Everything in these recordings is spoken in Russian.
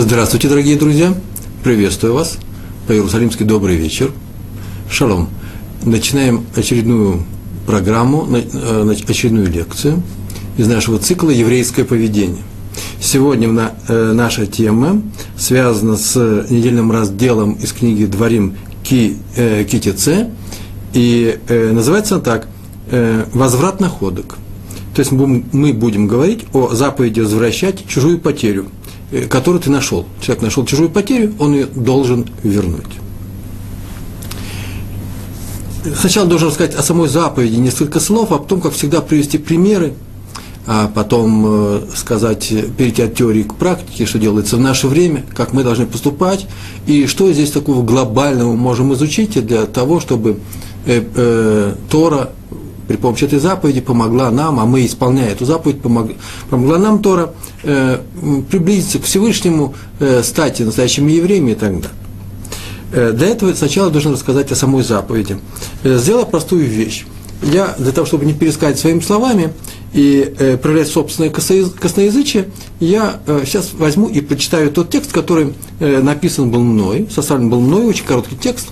Здравствуйте, дорогие друзья! Приветствую вас! По-иерусалимски добрый вечер! Шалом! Начинаем очередную программу, э, очередную лекцию из нашего цикла «Еврейское поведение». Сегодня э, наша тема связана с недельным разделом из книги «Дворим Ки, э, Китице», и называется она так «Возврат находок». То есть мы будем говорить о заповеди возвращать чужую потерю – Э, которую ты нашел. Человек нашел чужую потерю, он ее должен вернуть. Сначала должен рассказать о самой заповеди несколько слов, а потом, как всегда, привести примеры, а потом э, сказать, перейти от теории к практике, что делается в наше время, как мы должны поступать, и что здесь такого глобального можем изучить для того, чтобы э, э, Тора при помощи этой заповеди помогла нам, а мы, исполняя эту заповедь, помог, помогла нам Тора э, приблизиться к Всевышнему, э, стать настоящими евреями и так далее. Э, для этого сначала должен рассказать о самой заповеди. Э, сделал простую вещь. Я, для того, чтобы не пересказать своими словами и э, проявлять собственное косноязычие, я э, сейчас возьму и прочитаю тот текст, который э, написан был мной, составлен был мной, очень короткий текст,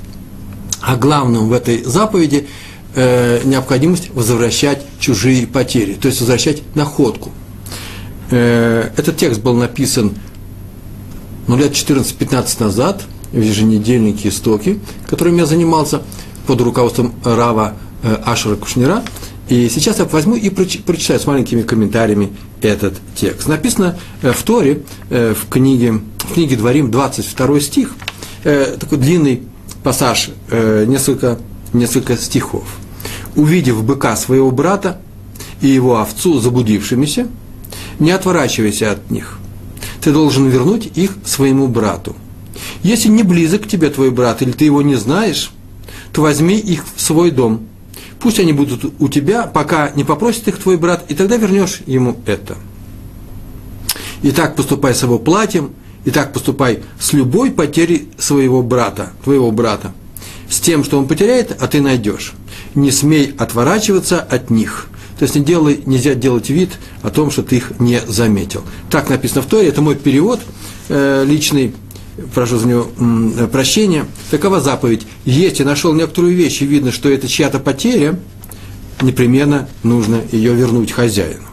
а главным в этой заповеди – э, необходимость возвращать чужие потери, то есть возвращать находку. Э, этот текст был написан ну, лет 14-15 назад в еженедельнике «Истоки», которым я занимался под руководством Рава э, Ашера Кушнира. И сейчас я возьму и прочитаю с маленькими комментариями этот текст. Написано э, в Торе, э, в книге, в книге Дворим, 22 стих, э, такой длинный пассаж, несколько, несколько стихов увидев быка своего брата и его овцу заблудившимися, не отворачивайся от них. Ты должен вернуть их своему брату. Если не близок к тебе твой брат, или ты его не знаешь, то возьми их в свой дом. Пусть они будут у тебя, пока не попросит их твой брат, и тогда вернешь ему это. И так поступай с его платьем, и так поступай с любой потерей своего брата, твоего брата, с тем, что он потеряет, а ты найдешь не смей отворачиваться от них. То есть не делай, нельзя делать вид о том, что ты их не заметил. Так написано в Торе, это мой перевод э, личный, прошу за него э, прощения. Такова заповедь. Если нашел некоторую вещь и видно, что это чья-то потеря, непременно нужно ее вернуть хозяину.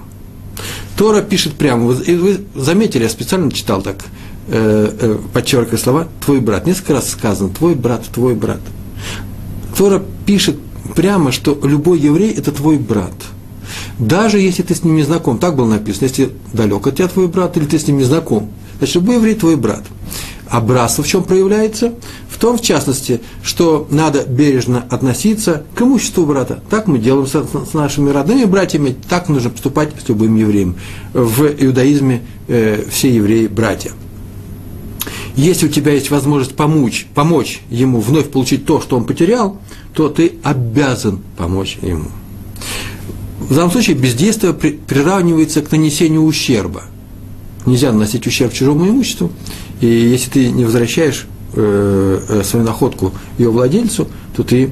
Тора пишет прямо, вы, вы заметили, я специально читал так, э, э, подчеркивая слова, твой брат. Несколько раз сказано, твой брат, твой брат. Тора пишет прямо, что любой еврей – это твой брат. Даже если ты с ним не знаком, так было написано, если далек от тебя твой брат, или ты с ним не знаком, значит, любой еврей – твой брат. А братство в чем проявляется? В том, в частности, что надо бережно относиться к имуществу брата. Так мы делаем с, с нашими родными братьями, так нужно поступать с любым евреем. В иудаизме э, все евреи – братья. Если у тебя есть возможность помочь, помочь ему вновь получить то, что он потерял, то ты обязан помочь ему. В данном случае бездействие приравнивается к нанесению ущерба. Нельзя наносить ущерб чужому имуществу, и если ты не возвращаешь э, э, свою находку ее владельцу, то ты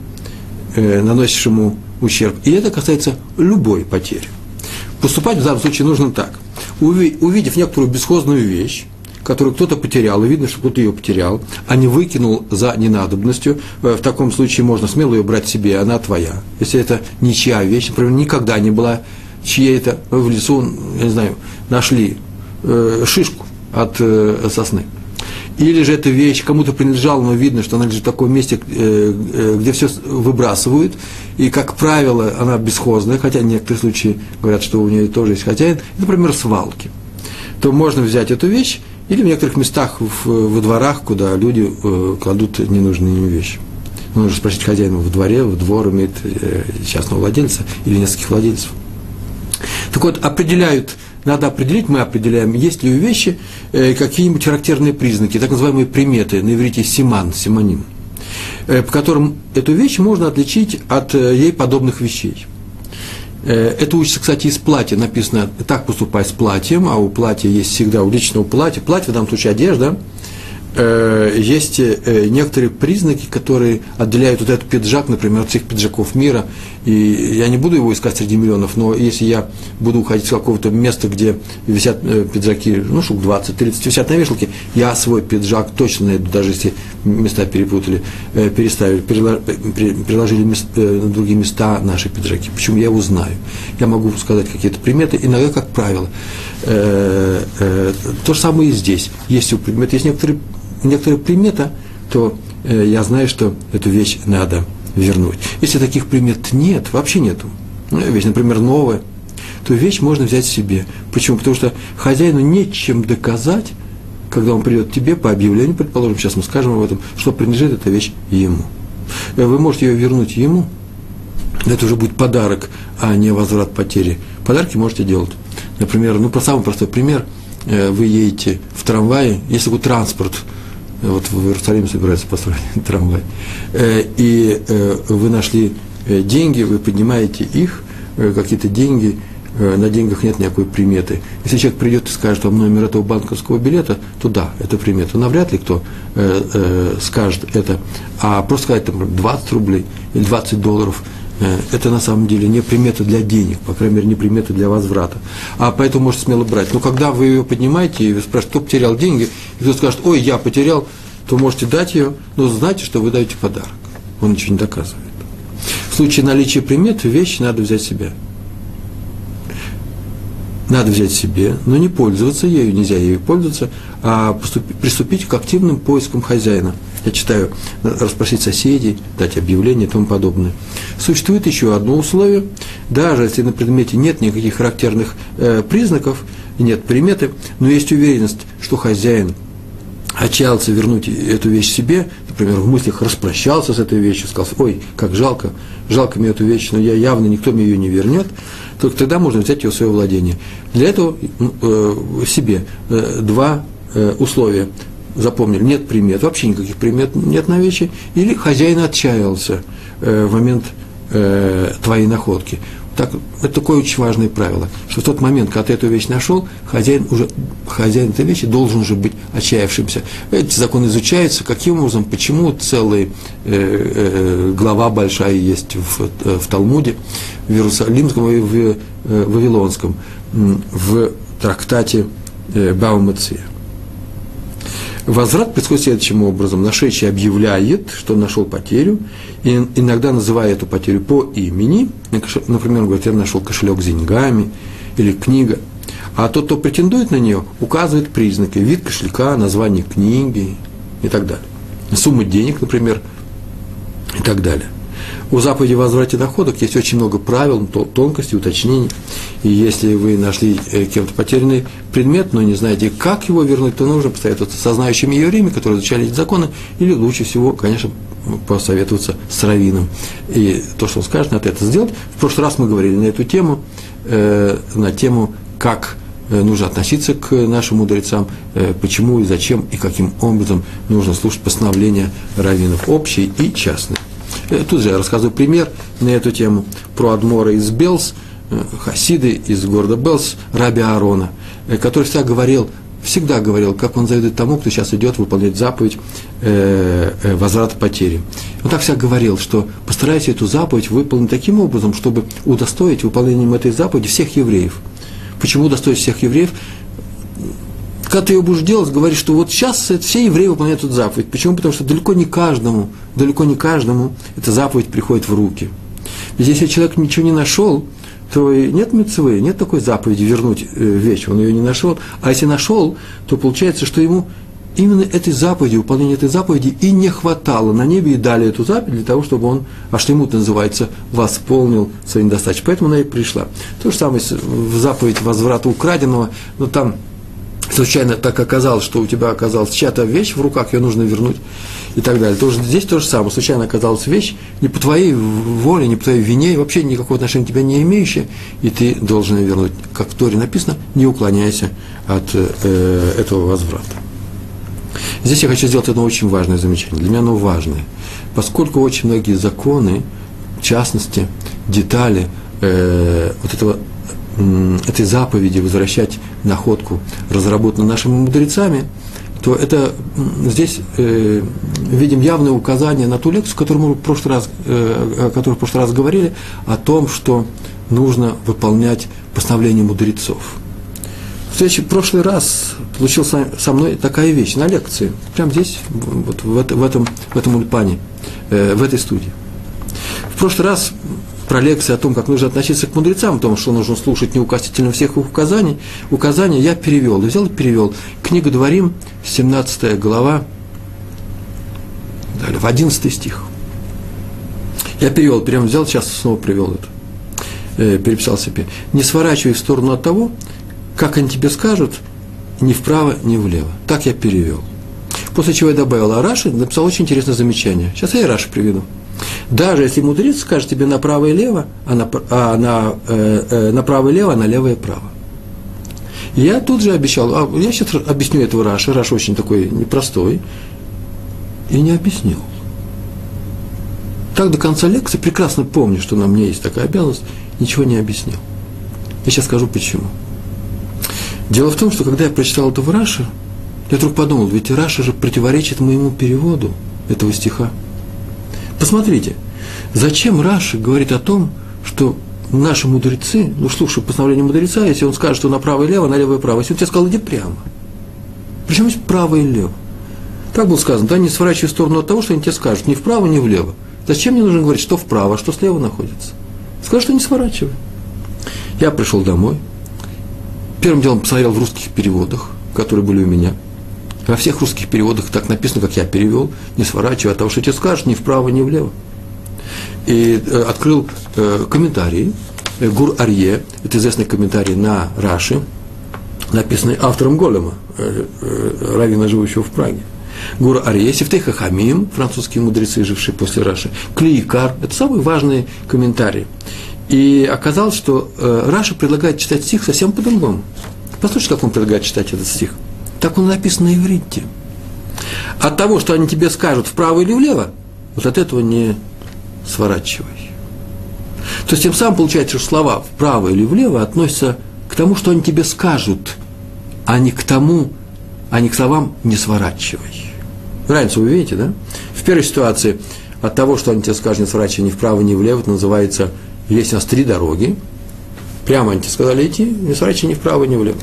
э, наносишь ему ущерб. И это касается любой потери. Поступать в данном случае нужно так. Увидев некоторую бесхозную вещь, которую кто-то потерял, и видно, что кто-то ее потерял, а не выкинул за ненадобностью, э, в таком случае можно смело ее брать себе, она твоя. Если это ничья вещь, например, никогда не была чьей-то в лесу, я не знаю, нашли э, шишку от э, сосны. Или же эта вещь кому-то принадлежала, но видно, что она лежит в таком месте, э, э, где все выбрасывают, и, как правило, она бесхозная, хотя некоторые случаи говорят, что у нее тоже есть хозяин, например, свалки, то можно взять эту вещь или в некоторых местах в, во дворах, куда люди э, кладут ненужные им вещи. Нужно спросить хозяина в дворе, в двор имеет э, частного владельца или нескольких владельцев. Так вот, определяют, надо определить, мы определяем, есть ли у вещи э, какие-нибудь характерные признаки, так называемые приметы, на иврите симан, симоним, э, по которым эту вещь можно отличить от э, ей подобных вещей. Э, это учится, кстати, из платья. Написано, так поступай с платьем, а у платья есть всегда, у личного платья, платье в данном случае одежда, э, есть э, некоторые признаки, которые отделяют вот этот пиджак, например, от всех пиджаков мира. И я не буду его искать среди миллионов, но если я буду уходить с какого-то места, где висят э, пиджаки, ну, штук 20-30 висят на вешалке, я свой пиджак точно найду, даже если места перепутали, э, переставили, переложили мест, э, на другие места наши пиджаки. Почему я его знаю? Я могу сказать какие-то приметы, иногда, как правило. Э, э, то же самое и здесь. Есть у предмета, есть некоторые некоторая примета, то э, я знаю, что эту вещь надо вернуть. Если таких примет нет, вообще нету, ну, вещь, например, новая, то вещь можно взять себе. Почему? Потому что хозяину нечем доказать, когда он придет тебе по объявлению, предположим, сейчас мы скажем об этом, что принадлежит эта вещь ему. Э, вы можете ее вернуть ему, это уже будет подарок, а не возврат потери. Подарки можете делать. Например, ну, самый простой пример, э, вы едете в трамвае, есть такой транспорт – вот в Иерусалиме собираются построить трамвай, э, и э, вы нашли э, деньги, вы поднимаете их, какие-то деньги, на деньгах нет никакой приметы. Если человек придет и скажет вам номер этого банковского билета, то да, это примета. Навряд ли кто э, э, скажет это. А просто сказать там 20 рублей или 20 долларов – Э, это на самом деле не примета для денег, по крайней мере, не примета для возврата. А поэтому можете смело брать. Но когда вы ее поднимаете и спрашиваете, кто потерял деньги, и кто скажет, ой, я потерял, то можете дать ее, но знайте, что вы даете подарок. Он ничего не доказывает. В случае наличия примет, вещь надо взять себе. Надо взять себе, но не пользоваться ею, нельзя ею пользоваться, а приступить к активным поискам хозяина – я читаю, расспросить соседей, дать объявление и тому подобное. Существует еще одно условие, даже если на предмете нет никаких характерных э, признаков, нет приметы, но есть уверенность, что хозяин отчаялся вернуть эту вещь себе, например, в мыслях распрощался с этой вещью, сказал, ой, как жалко, жалко мне эту вещь, но я явно никто мне ее не вернет, только тогда можно взять ее в свое владение. Для этого э, себе э, два э, условия запомнили, нет примет, вообще никаких примет нет на вещи, или хозяин отчаялся э, в момент э, твоей находки. Так, это такое очень важное правило, что в тот момент, когда ты эту вещь нашел, хозяин, уже, хозяин этой вещи должен уже быть отчаявшимся. Эти законы изучаются, каким образом, почему целая э, э, глава большая есть в, э, в Талмуде, в Иерусалимском и в э, Вавилонском, в трактате э, Баумеция. Возврат происходит следующим образом. Нашедший объявляет, что нашел потерю, и иногда называя эту потерю по имени. Например, говорит, я нашел кошелек с деньгами или книга. А тот, кто претендует на нее, указывает признаки, вид кошелька, название книги и так далее. Сумма денег, например, и так далее. У заповеди возврате доходов есть очень много правил, тонкостей, уточнений. И если вы нашли э, кем-то потерянный предмет, но не знаете, как его вернуть, то нужно посоветоваться со знающими евреями, которые изучали эти законы, или лучше всего, конечно, посоветоваться с раввином. И то, что он скажет, надо это сделать. В прошлый раз мы говорили на эту тему, э, на тему, как э, нужно относиться к нашим мудрецам, почему и зачем и каким образом нужно слушать постановления раввинов общие и частные. Э, тут же я рассказываю пример на эту тему про Адмора из Белс, э, Хасиды из города Белс, Раби Аарона, э, который всегда говорил, всегда говорил, как он завидует тому, кто сейчас идет выполнять заповедь э, возврата потери. Он так всегда говорил, что постарайся эту заповедь выполнить таким образом, чтобы удостоить выполнением этой заповеди всех евреев. Почему удостоить всех евреев? Когда ты ее будешь делать, говоришь, что вот сейчас все евреи выполняют эту заповедь. Почему? Потому что далеко не каждому, далеко не каждому эта заповедь приходит в руки. Ведь если человек ничего не нашел, то нет мецвы, нет такой заповеди вернуть э, вещь, он ее не нашел. А если нашел, то получается, что ему именно этой заповеди, выполнения этой заповеди и не хватало. На небе и дали эту заповедь для того, чтобы он, а что ему называется, восполнил свои недостатки. Поэтому она и пришла. То же самое в заповедь возврата украденного, но там случайно так оказалось, что у тебя оказалась чья-то вещь в руках, ее нужно вернуть и так далее. Тоже, здесь то же самое. Случайно оказалась вещь не по твоей воле, не по твоей вине, вообще никакого отношения к тебе не имеющая, и ты должен ее вернуть. Как в Торе написано, не уклоняйся от э, этого возврата. Здесь я хочу сделать одно очень важное замечание. Для меня оно важное. Поскольку очень многие законы, в частности, детали э, вот этого этой заповеди возвращать находку, разработанную нашими мудрецами, то это здесь э, видим явное указание на ту лекцию, которую мы в прошлый раз, э, о которой в прошлый раз говорили, о том, что нужно выполнять постановление мудрецов. В следующий, прошлый раз получилась со мной такая вещь на лекции, прямо здесь, вот в, это, в, этом, в этом ульпане, э, в этой студии. В прошлый раз про лекции о том, как нужно относиться к мудрецам, о том, что нужно слушать неукоснительно всех указаний, указания я перевел, взял и перевел. Книга Дворим, 17 глава, далее, в 11 стих. Я перевел, прямо взял, сейчас снова привел это. Э, переписал себе. Не сворачивай в сторону от того, как они тебе скажут, ни вправо, ни влево. Так я перевел. После чего я добавил, а Раши написал очень интересное замечание. Сейчас я и Раши приведу. Даже если мудрец скажет тебе направо и лево, а, на, а на, э, э, направо и лево, а налево и право. Я тут же обещал, а я сейчас объясню этого Раши, Раш очень такой непростой, и не объяснил. Так до конца лекции прекрасно помню, что на мне есть такая обязанность, ничего не объяснил. Я сейчас скажу почему. Дело в том, что когда я прочитал это в я вдруг подумал, ведь Раша же противоречит моему переводу этого стиха. Посмотрите, зачем Раши говорит о том, что наши мудрецы, ну слушай, постановление мудреца, если он скажет, что направо и лево, налево и право, если он тебе сказал, иди прямо. Причем есть право и лево. Так было сказано, да, не сворачивай в сторону от того, что они тебе скажут, ни вправо, ни влево. Зачем мне нужно говорить, что вправо, а что слева находится? Скажи, что не сворачивай. Я пришел домой, Первым делом посмотрел в русских переводах, которые были у меня. Во всех русских переводах так написано, как я перевел, не сворачивая от того, что тебе скажешь, ни вправо, ни влево. И э, открыл э, комментарии. Э, Гур Арье, это известный комментарий на Раши, написанный автором Голема, э, э, раввина, живущего в Праге. Гур Арье, Сифтей Хахамим, французские мудрецы, жившие после Раши, Клиикар, это самые важные комментарии. И оказалось, что э, Раша предлагает читать стих совсем по-другому. Послушайте, как он предлагает читать этот стих. Так он написан на иврите. От того, что они тебе скажут вправо или влево, вот от этого не сворачивай. То есть тем самым получается, что слова вправо или влево относятся к тому, что они тебе скажут, а не к тому, а не к словам «не сворачивай». Разницу вы видите, да? В первой ситуации от того, что они тебе скажут «не сворачивай» ни вправо, ни влево, это называется есть у нас три дороги, прямо они тебе сказали идти, не сворачивай ни вправо, ни влево.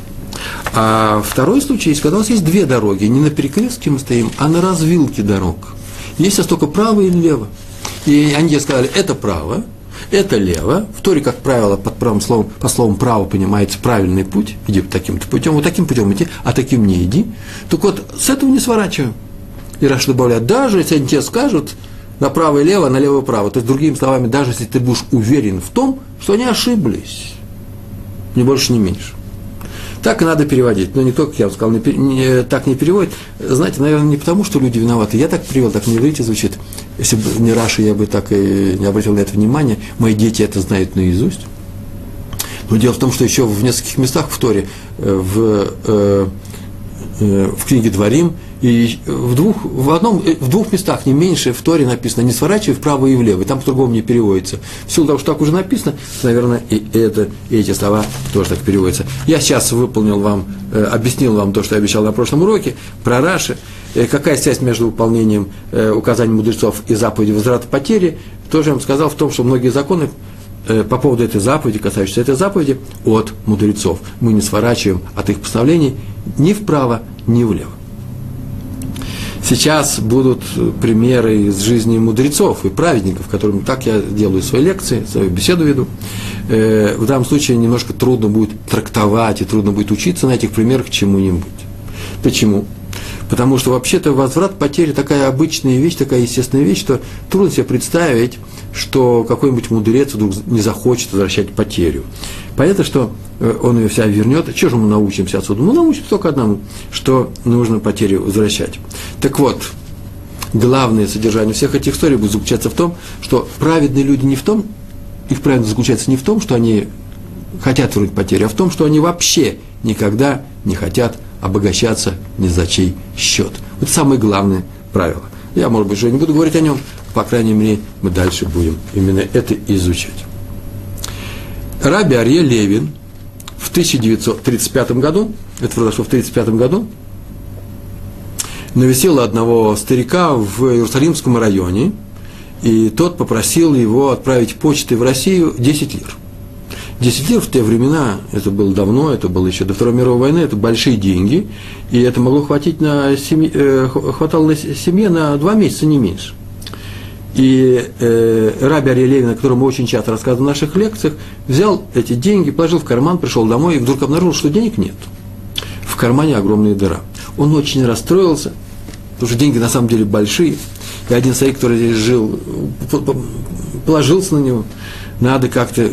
А второй случай есть, когда у нас есть две дороги, не на перекрестке мы стоим, а на развилке дорог. Есть у нас только право и лево. И они тебе сказали, это право, это лево. В Торе, как правило, под правым словом, по словам право понимается правильный путь. Иди таким-то путем, вот таким путем иди, а таким не иди. Так вот, с этого не сворачиваем. И Раш добавляет, даже если они тебе скажут, направо и лево, налево и право. То есть, другими словами, даже если ты будешь уверен в том, что они ошиблись, ни больше, ни меньше. Так и надо переводить. Но не только, я вам сказал, не, не, так не переводит. Знаете, наверное, не потому, что люди виноваты. Я так привел, так не иврите звучит. Если бы не Раша, я бы так и не обратил на это внимание. Мои дети это знают наизусть. Но дело в том, что еще в нескольких местах в Торе, э, в, э, э, в книге Дворим, и в двух, в, одном, в двух местах, не меньше, в Торе написано, не сворачивай вправо и влево, и там по-другому не переводится. В силу того, что так уже написано, наверное, и, это, и эти слова тоже так переводятся. Я сейчас выполнил вам, э, объяснил вам то, что я обещал на прошлом уроке, про Раши, э, какая связь между выполнением э, указаний мудрецов и заповеди возврата потери, тоже я вам сказал в том, что многие законы э, по поводу этой заповеди, касающейся этой заповеди, от мудрецов. Мы не сворачиваем от их постановлений ни вправо, ни влево. Сейчас будут примеры из жизни мудрецов и праведников, которым так я делаю свои лекции, свою беседу веду. Э, в данном случае немножко трудно будет трактовать и трудно будет учиться на этих примерах чему-нибудь. Почему? Потому что вообще-то возврат потери такая обычная вещь, такая естественная вещь, что трудно себе представить, что какой-нибудь мудрец вдруг не захочет возвращать потерю. Понятно, что э, он ее вся вернет. Чего же мы научимся отсюда? Мы научимся только одному, что нужно потерю возвращать. Так вот, главное содержание всех этих историй будет заключаться в том, что праведные люди не в том, их праведность заключается не в том, что они хотят вернуть потерю, а в том, что они вообще никогда не хотят обогащаться ни за чей счет. Это самое главное правило. Я, может быть, уже не буду говорить о нем, по крайней мере, мы дальше будем именно это изучать. Раби Арье Левин в 1935 году, это произошло в 1935 году, навестила одного старика в Иерусалимском районе, и тот попросил его отправить почтой в Россию 10 лир. 10 лир в те времена, это было давно, это было еще до Второй мировой войны, это большие деньги, и это могло хватить на семье, э, хватало на семье на два месяца, не меньше. И э, Раби Ария Левин, о котором очень часто рассказываем в наших лекциях, взял эти деньги, положил в карман, пришел домой и вдруг обнаружил, что денег нет. В кармане огромная дыра. Он очень расстроился, потому что деньги на самом деле большие. И один старик, который здесь жил, положился на него. Надо как-то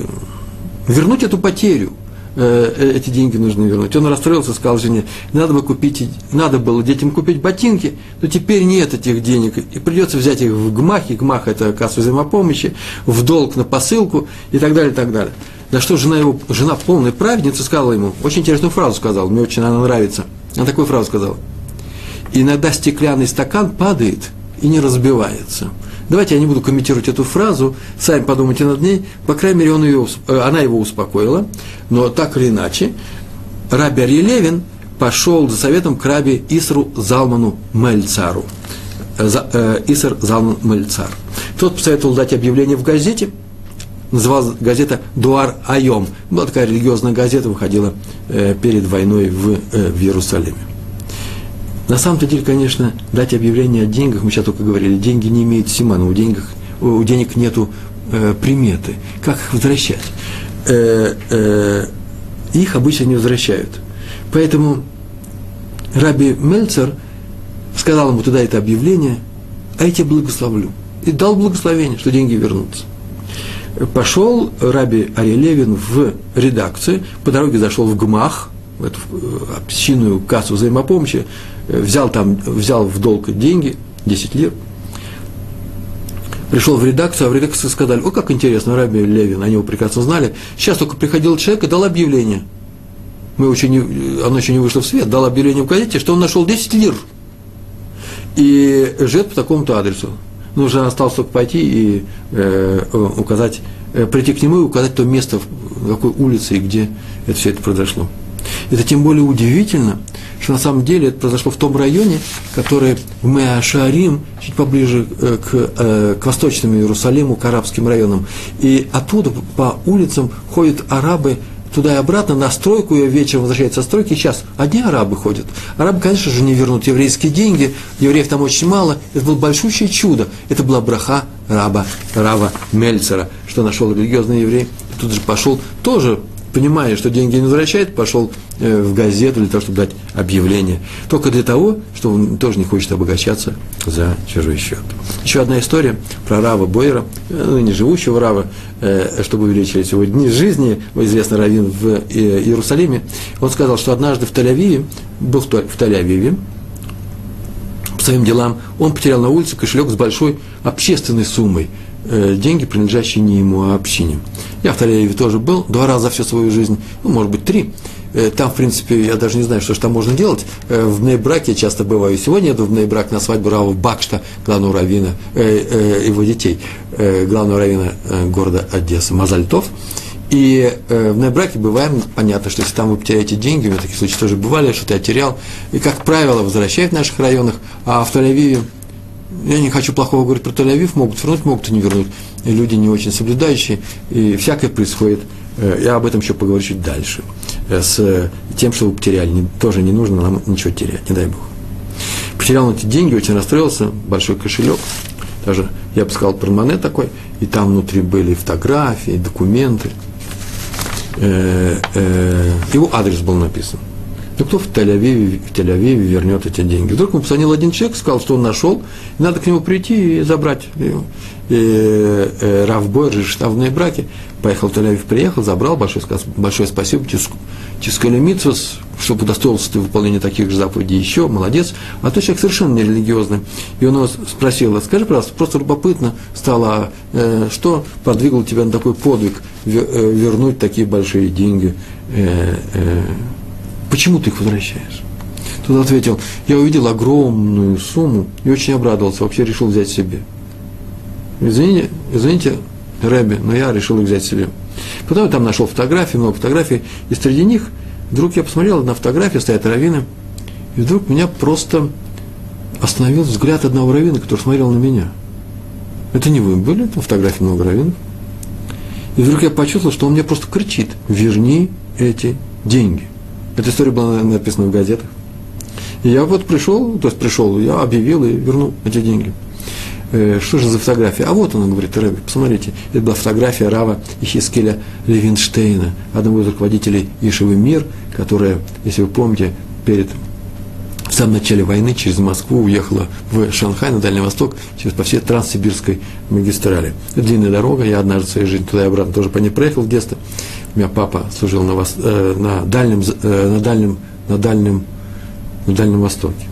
вернуть эту потерю – Э, э, эти деньги нужно вернуть. Он расстроился, сказал жене, надо, бы купить, надо было детям купить ботинки, но теперь нет этих денег, и придется взять их в ГМАХ, и ГМАХ – это кассу взаимопомощи, в долг на посылку и так далее, и так далее. На что жена его, жена полная праведница, сказала ему, очень интересную фразу сказала, мне очень она нравится. Она такую фразу сказала. Иногда стеклянный стакан падает и не разбивается. Давайте я не буду комментировать эту фразу, сами подумайте над ней. По крайней мере, он ее, э, она его успокоила. Но так или иначе, Раби Арье Левин пошел за советом к Раби Исру Залману Мельцару. Э, э, Иср Залман Мельцар. Тот посоветовал дать объявление в газете, называлась газета «Дуар Айом». Была такая религиозная газета, выходила перед войной в, в Иерусалиме. На самом-то деле, конечно, дать объявление о деньгах, мы сейчас только говорили, деньги не имеют симана, у, денег, у денег нету э, приметы. Как их возвращать? Э, э, их обычно не возвращают. Поэтому Раби Мельцер сказал ему туда это объявление, а я тебя благословлю. И дал благословение, что деньги вернутся. Пошел Раби Арелевин в редакцию, по дороге зашел в ГМАХ, в эту общинную кассу взаимопомощи, Э, взял там, взял в долг деньги, 10 лир, пришел в редакцию, а в редакции сказали, о, как интересно, Раби Левин, они его прекрасно знали. Сейчас только приходил человек и дал объявление. Мы еще не, оно еще не вышло в свет, дал объявление в газете, что он нашел 10 лир. И живет по такому-то адресу. Нужно осталось только пойти и э, указать, э, прийти к нему и указать то место, в какой улице и где это все это произошло. Это тем более удивительно, что на самом деле это произошло в том районе, который в Меашарим, чуть поближе э, к, э, к восточному Иерусалиму, к арабским районам. И оттуда по улицам ходят арабы туда и обратно, на стройку, и вечером возвращаются со стройки, сейчас одни арабы ходят. Арабы, конечно же, не вернут еврейские деньги, евреев там очень мало, это было большущее чудо, это была браха раба, Рава Мельцера, что нашел религиозный еврей, тут же пошел тоже понимая, что деньги не возвращает, пошел э, в газету для того, чтобы дать объявление. Только для того, что он тоже не хочет обогащаться за чужой счет. Еще одна история про Рава Бойера, э, ну, не живущего Рава, э, чтобы увеличились его дни жизни, известный раввин в Иерусалиме. Он сказал, что однажды в Тель-Авиве, был в Тель-Авиве, по своим делам, он потерял на улице кошелек с большой общественной суммой – деньги, принадлежащие не ему, а общине. Я в Таль-Авиве тоже был, два раза за всю свою жизнь, ну, может быть, три. Э, там, в принципе, я даже не знаю, что же там можно делать. Э, в Бнейбраке я часто бываю. Сегодня еду в Бнейбрак на свадьбу Рава Бакшта, главного раввина, э, э, его детей, э, главного раввина э, города Одессы, Мазальтов. И э, в Нейбраке бываем, понятно, что если там вы потеряете деньги, у меня такие случаи тоже бывали, что-то я терял, и, как правило, возвращают в наших районах, а в Таль-Авиве я не хочу плохого говорить про Тель-Авив, могут вернуть, могут и не вернуть. И люди не очень соблюдающие, и всякое происходит. Э, я об этом еще поговорю чуть дальше. Э, с тем, что вы потеряли, тоже не нужно нам ничего терять, не дай Бог. Потерял эти деньги, очень расстроился, большой кошелек, даже, я бы сказал, портмоне такой, и там внутри были фотографии, документы. Э, его адрес был написан. Ну кто в Тель-Авиве, в Тель-Авиве вернет эти деньги? Вдруг ему позвонил один человек, сказал, что он нашел, и надо к нему прийти и забрать. И, и, и Раф Бойер, штабные браки, поехал в Тель-Авив, приехал, забрал, большое, большое спасибо, Тискали Митсус, что удостоился ты выполнения таких же заповедей еще, молодец. А то человек совершенно не религиозный. И он его спросил, скажи, пожалуйста, просто любопытно стало, э, что подвигло тебя на такой подвиг, э, вернуть такие большие деньги э, э, Почему ты их возвращаешь? Тот ответил, я увидел огромную сумму и очень обрадовался, вообще решил взять себе. Извините, извините, Рэби, но я решил их взять себе. Потом я там нашел фотографии, много фотографий, и среди них вдруг я посмотрел, на фотографии стоят раввины, и вдруг меня просто остановил взгляд одного раввина, который смотрел на меня. Это не вы были, там фотографии много раввинов. И вдруг я почувствовал, что он мне просто кричит, верни эти деньги. Эта история была написана в газетах. И я вот пришел, то есть пришел, я объявил и вернул эти деньги. Э, что же за фотография? А вот она, говорит, Рэбби, посмотрите, это была фотография Рава Ихискеля Левинштейна, одного из руководителей Ишевы Мир, которая, если вы помните, перед в самом начале войны через Москву уехала в Шанхай, на Дальний Восток, через по всей Транссибирской магистрали. Длинная дорога, я однажды в своей жизни туда и обратно тоже по ней проехал в детстве. У меня папа служил на, вос, э, на, дальнем, э, на, дальнем, на, дальнем, на Дальнем Востоке.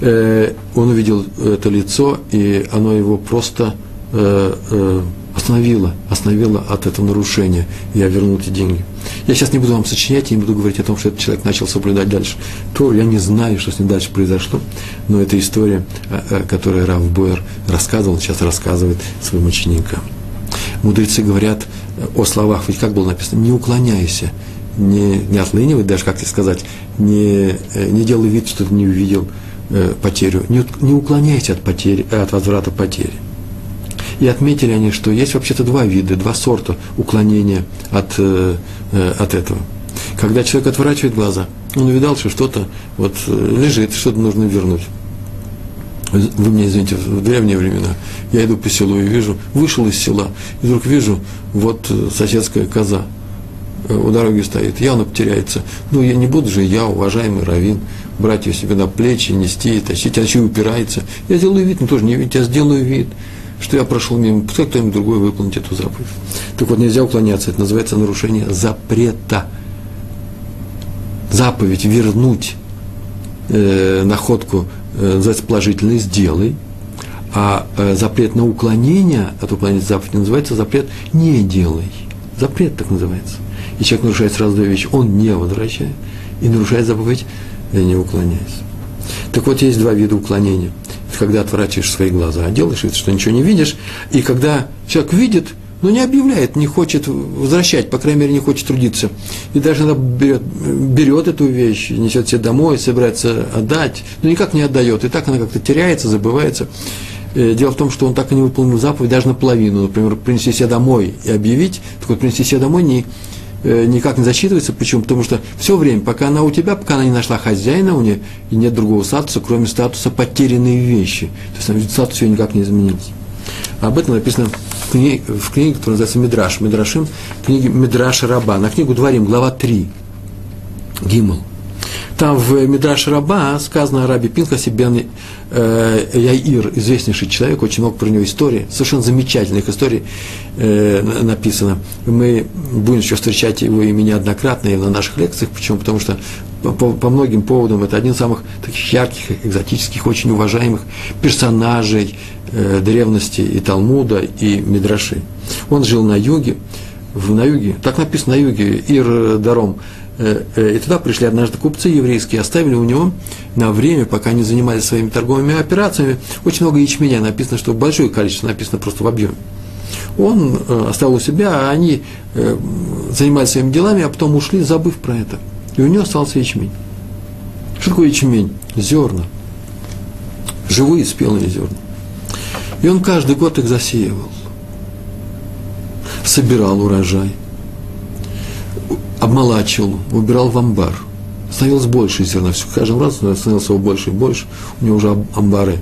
Э, он увидел это лицо, и оно его просто э, э, остановило, остановило от этого нарушения. Я вернул эти деньги. Я сейчас не буду вам сочинять, я не буду говорить о том, что этот человек начал соблюдать дальше. То я не знаю, что с ним дальше произошло, но это история, которую Рав Бойер рассказывал, сейчас рассказывает своим ученикам. Мудрецы говорят о словах, ведь как было написано, не уклоняйся, не, не отлынивай, даже как тебе сказать, не, не делай вид, что ты не увидел э, потерю, не, не уклоняйся от, потери, от возврата потери. И отметили они, что есть вообще-то два вида, два сорта уклонения от, э, э, от этого. Когда человек отворачивает глаза, он увидал, что что-то вот э, лежит, что-то нужно вернуть. Вы меня извините, в древние времена я иду по селу и вижу, вышел из села, и вдруг вижу, вот соседская коза у дороги стоит, явно потеряется. Ну, я не буду же я, уважаемый раввин, брать ее себе на плечи, нести, тащить, а еще упирается. Я сделаю вид, ну тоже не вид, я сделаю вид что я прошел мимо, пускай кто-нибудь другой выполнит эту заповедь. Так вот, нельзя уклоняться, это называется нарушение запрета. Заповедь вернуть э, находку э, называется положительной, сделай, а э, запрет на уклонение от уклонения заповеди называется запрет не делай. Запрет так называется. И человек нарушает сразу две вещи. Он не возвращает и нарушает заповедь, не уклоняясь. Так вот, есть два вида уклонения – когда отворачиваешь свои глаза, делаешь вид, что ничего не видишь, и когда человек видит, но не объявляет, не хочет возвращать, по крайней мере, не хочет трудиться. И даже она берет, берет эту вещь, несет себе домой, собирается отдать, но никак не отдает. И так она как-то теряется, забывается. Э, дело в том, что он так и не выполнил заповедь даже наполовину. Например, принести себе домой и объявить. Так вот, принести себе домой не, Э, никак не засчитывается. Почему? Потому что все время, пока она у тебя, пока она не нашла хозяина, у нее нет другого статуса, кроме статуса потерянные вещи. То есть статус ее никак не изменился. Об этом написано в книге, в книге которая называется Мидраш. Мидрашим, книге Мидраш Раба. На книгу Дворим, глава 3. Гимл. Там в Мидраш Раба сказано о рабе Пинхасе бен э, Яир, известнейший человек, очень много про него историй, совершенно замечательных историй э, написано. Мы будем еще встречать его имя неоднократно и на наших лекциях, почему? Потому что по, по многим поводам это один из самых таких ярких, экзотических, очень уважаемых персонажей э, древности и Талмуда, и Мидраши. Он жил на юге, в, на юге, так написано на юге, Ир Даром, Э, э, и туда пришли однажды купцы еврейские, оставили у него на время, пока они занимались своими торговыми операциями, очень много ячменя написано, что большое количество написано просто в объеме. Он э, оставил у себя, а они занимались своими делами, а потом ушли, забыв про это. И у него остался ячмень. Что такое ячмень? Зерна. Живые спелые зерна. И он каждый год их засеивал. Собирал урожай – обмолачивал, убирал в амбар. Становилось больше зерна. Все, каждым разом становилось все больше и больше. У него уже амбары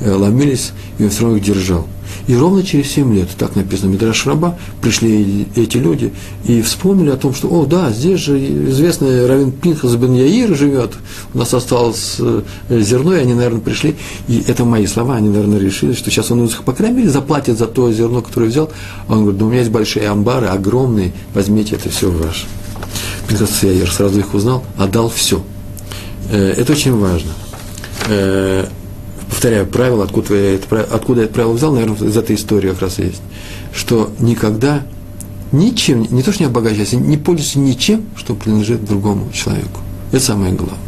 э, ломились, и он все равно их держал. И ровно через 7 лет, так написано Мидраш Раба, пришли эти люди и вспомнили о том, что, о, да, здесь же известный Равин Пинхас бен Яир живет, у нас осталось э, зерно, и они, наверное, пришли, и это мои слова, они, наверное, решили, что сейчас он по крайней мере, заплатит за то зерно, которое взял. А он говорит, да у меня есть большие амбары, огромные, возьмите это все ваше. Пинхас Яир сразу их узнал, отдал все. Э, это очень важно. Повторяю, правило, откуда я, это, откуда я это правило взял, наверное, из этой истории как раз есть, что никогда ничем, не то что не обогащайся, не пользуйся ничем, что принадлежит другому человеку. Это самое главное.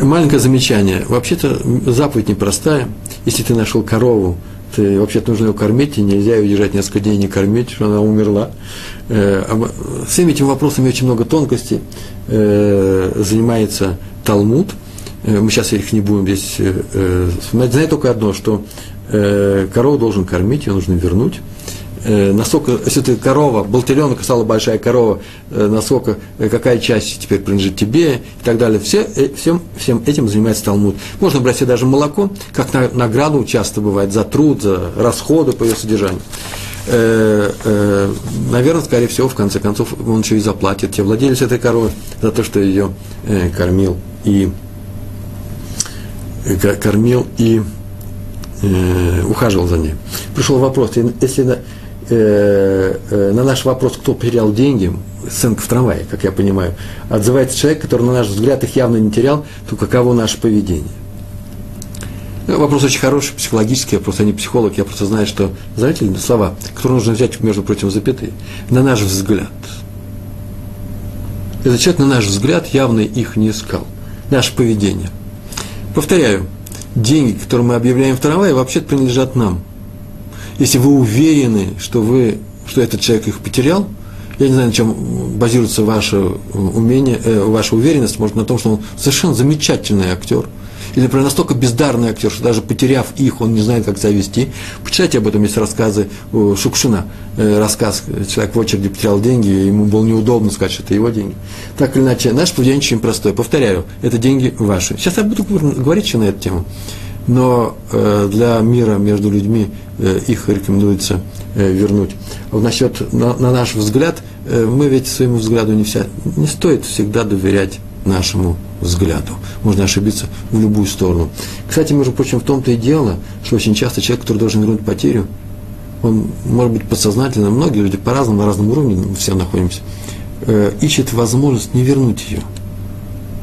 Маленькое замечание. Вообще-то заповедь непростая. Если ты нашел корову, и вообще-то нужно ее кормить, и нельзя ее держать несколько дней не кормить, что она умерла. Э, всеми этими вопросами очень много тонкостей э, занимается Талмуд. Э, мы сейчас их не будем здесь вспоминать. Знаю только одно, что корову должен кормить, ее нужно вернуть насколько, если ты корова, был теленок, стала большая корова, насколько, какая часть теперь принадлежит тебе и так далее. Все, всем, всем этим занимается Талмуд. Можно брать себе даже молоко, как награду часто бывает за труд, за расходы по ее содержанию. Э, э, наверное, скорее всего, в конце концов, он еще и заплатит тебе владелец этой коровы за то, что ее э, кормил и кормил и ухаживал за ней. Пришел вопрос, если на, на наш вопрос, кто потерял деньги, сценка в трамвае, как я понимаю, отзывается человек, который, на наш взгляд, их явно не терял, то каково наше поведение? Ну, вопрос очень хороший, психологический, я просто не психолог, я просто знаю, что, знаете, слова, которые нужно взять, между прочим, запятые, на наш взгляд. Этот человек, на наш взгляд, явно их не искал. Наше поведение. Повторяю, деньги, которые мы объявляем в трамвае, вообще принадлежат нам. Если вы уверены, что, вы, что этот человек их потерял, я не знаю, на чем базируется ваше умение, э, ваша уверенность, может, на том, что он совершенно замечательный актер – или, например, настолько бездарный актер, что даже потеряв их, он не знает, как себя вести. Почитайте об этом, есть рассказы Шукшина, э, рассказ, человек в очереди потерял деньги, ему было неудобно сказать, что это его деньги. Так или иначе, наш поведение очень простое. Повторяю, это деньги ваши. Сейчас я буду говорить еще на эту тему. Но э, для мира между людьми э, их рекомендуется вернуть. А вот насчет, на, на наш взгляд, мы ведь своему взгляду не, вся, не стоит всегда доверять нашему взгляду. Можно ошибиться в любую сторону. Кстати, между прочим, в том-то и дело, что очень часто человек, который должен вернуть потерю, он, может быть, подсознательно, многие люди по-разному, на разном уровне, мы все находимся, э, ищет возможность не вернуть ее.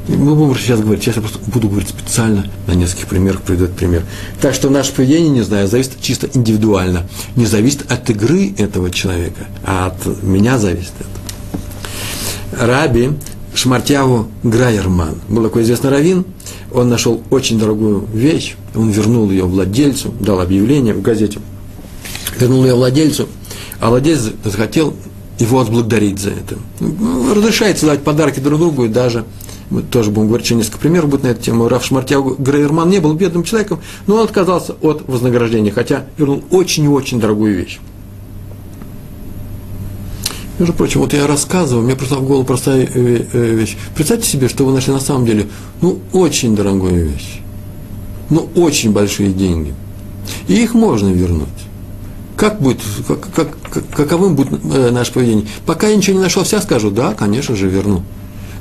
Мы будем сейчас говорить, сейчас я просто буду говорить специально, на нескольких примерах приведу этот пример. Так что наше поведение, не знаю, зависит чисто индивидуально. Не зависит от игры этого человека, а от меня зависит это. Раби Шмартьяву Грайерман. Был такой известный раввин, он нашел очень дорогую вещь, он вернул ее владельцу, дал объявление в газете, вернул ее владельцу, а владелец захотел его отблагодарить за это. Ну, разрешается давать подарки друг другу, и даже, мы тоже будем говорить, что несколько примеров будет на эту тему, Раф Шмартьяу Грейерман не был бедным человеком, но он отказался от вознаграждения, хотя вернул очень и очень дорогую вещь. Между прочим, вот я рассказываю, мне просто в голову простая э, э, вещь. Представьте себе, что вы нашли на самом деле, ну, очень дорогую вещь. Ну, очень большие деньги. И их можно вернуть. Как будет, как, как, как, каковым будет э, наше поведение? Пока я ничего не нашел, вся скажу, да, конечно же, верну.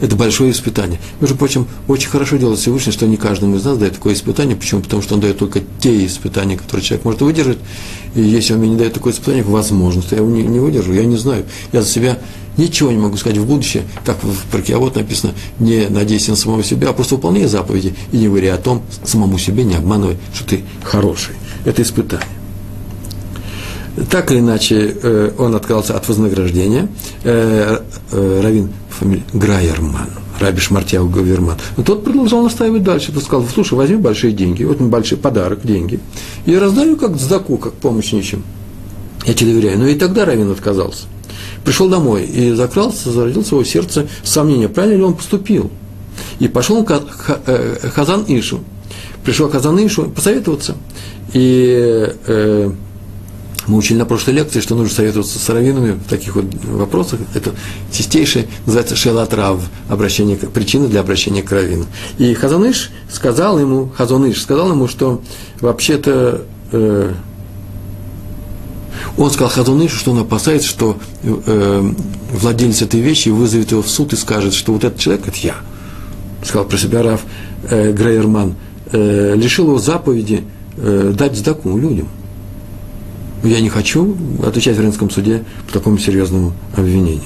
Это большое испытание. Между прочим, очень хорошо делает Всевышний, что не каждому из нас дает такое испытание. Почему? Потому что он дает только те испытания, которые человек может выдержать. И если он мне не дает такое испытание, возможно, то я его не, не выдержу. Я не знаю. Я за себя ничего не могу сказать в будущее. Как в Паркиавод написано, не надейся на самого себя, а просто выполняй заповеди. И не говори о том, самому себе не обманывай, что ты хороший. Это испытание. Так или иначе, э, он отказался от вознаграждения. Э, э, Равин фамилия Грайерман, Раби Шмартьяу Гаверман. Но тот продолжал настаивать дальше. Тот сказал, слушай, возьми большие деньги, вот большой подарок, деньги. Я раздаю как сдаку, как помощь ничем. Я тебе доверяю. Но и тогда Равин отказался. Пришел домой и закрался, зародился в его сердце сомнение, правильно ли он поступил. И пошел к Хазан Ишу. Пришел к Хазан Ишу посоветоваться. И э, мы учили на прошлой лекции, что нужно советоваться с раввинами в таких вот вопросах. Это чистейшее, называется шелатрав, обращение, причина для обращения к раввину. И Хазаныш сказал ему, Хазаныш сказал ему, что вообще-то э, он сказал Хазунышу, что он опасается, что э, владелец этой вещи вызовет его в суд и скажет, что вот этот человек, это я, сказал про себя Раф э, Грейерман, э, лишил его заповеди э, дать сдаку людям – я не хочу отвечать в Ренском суде по такому серьезному обвинению.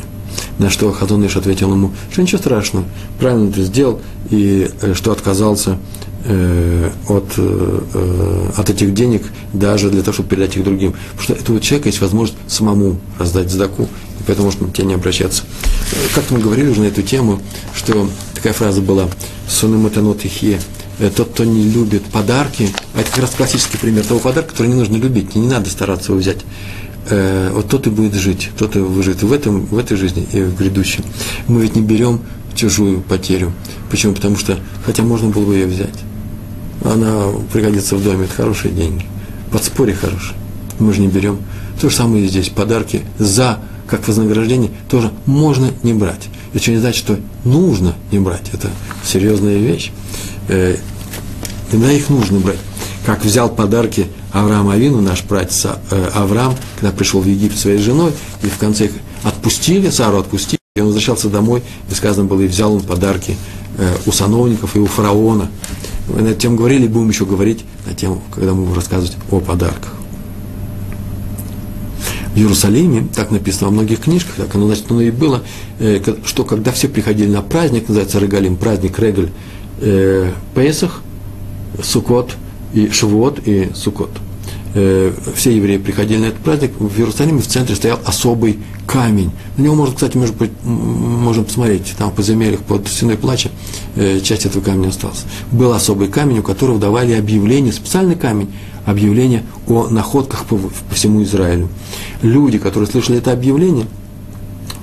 На что Хазуныш ответил ему, что ничего страшного, правильно ты сделал, и э, что отказался э, от, э, от этих денег даже для того, чтобы передать их другим. Потому что этого человека есть возможность самому раздать сдаку, и поэтому может к тебе не обращаться. Как-то мы говорили уже на эту тему, что такая фраза была «Сонематанот ихе тот, кто не любит подарки, а это как раз классический пример того подарка, который не нужно любить, не надо стараться его взять. Э, вот тот и будет жить, тот и выживет в, этом, в этой жизни и в грядущем. Мы ведь не берем чужую потерю. Почему? Потому что, хотя можно было бы ее взять, она пригодится в доме, это хорошие деньги. Подспорье хорошее. Мы же не берем. То же самое и здесь. Подарки за, как вознаграждение, тоже можно не брать. Это что не значит, что нужно не брать. Это серьезная вещь. Э, иногда их нужно брать. Как взял подарки Авраам Авину, наш братец э, Авраам, когда пришел в Египет своей женой, и в конце их отпустили, Сару отпустили, и он возвращался домой, и сказано было, и взял он подарки э, у сановников и у фараона. Мы на тему говорили, будем еще говорить на тему, когда мы будем рассказывать о подарках. В Иерусалиме, так написано во многих книжках, так оно, значит, оно и было, э, что когда все приходили на праздник, называется Регалим, праздник Регаль, э, Песах, Сукот и Швот и Сукот. Э, все евреи приходили на этот праздник, в Иерусалиме в центре стоял особый камень. На него можно, кстати, быть, можно посмотреть, там в подземельях под стеной плача э, часть этого камня осталась. Был особый камень, у которого давали объявление, специальный камень, объявление о находках по, по всему Израилю. Люди, которые слышали это объявление,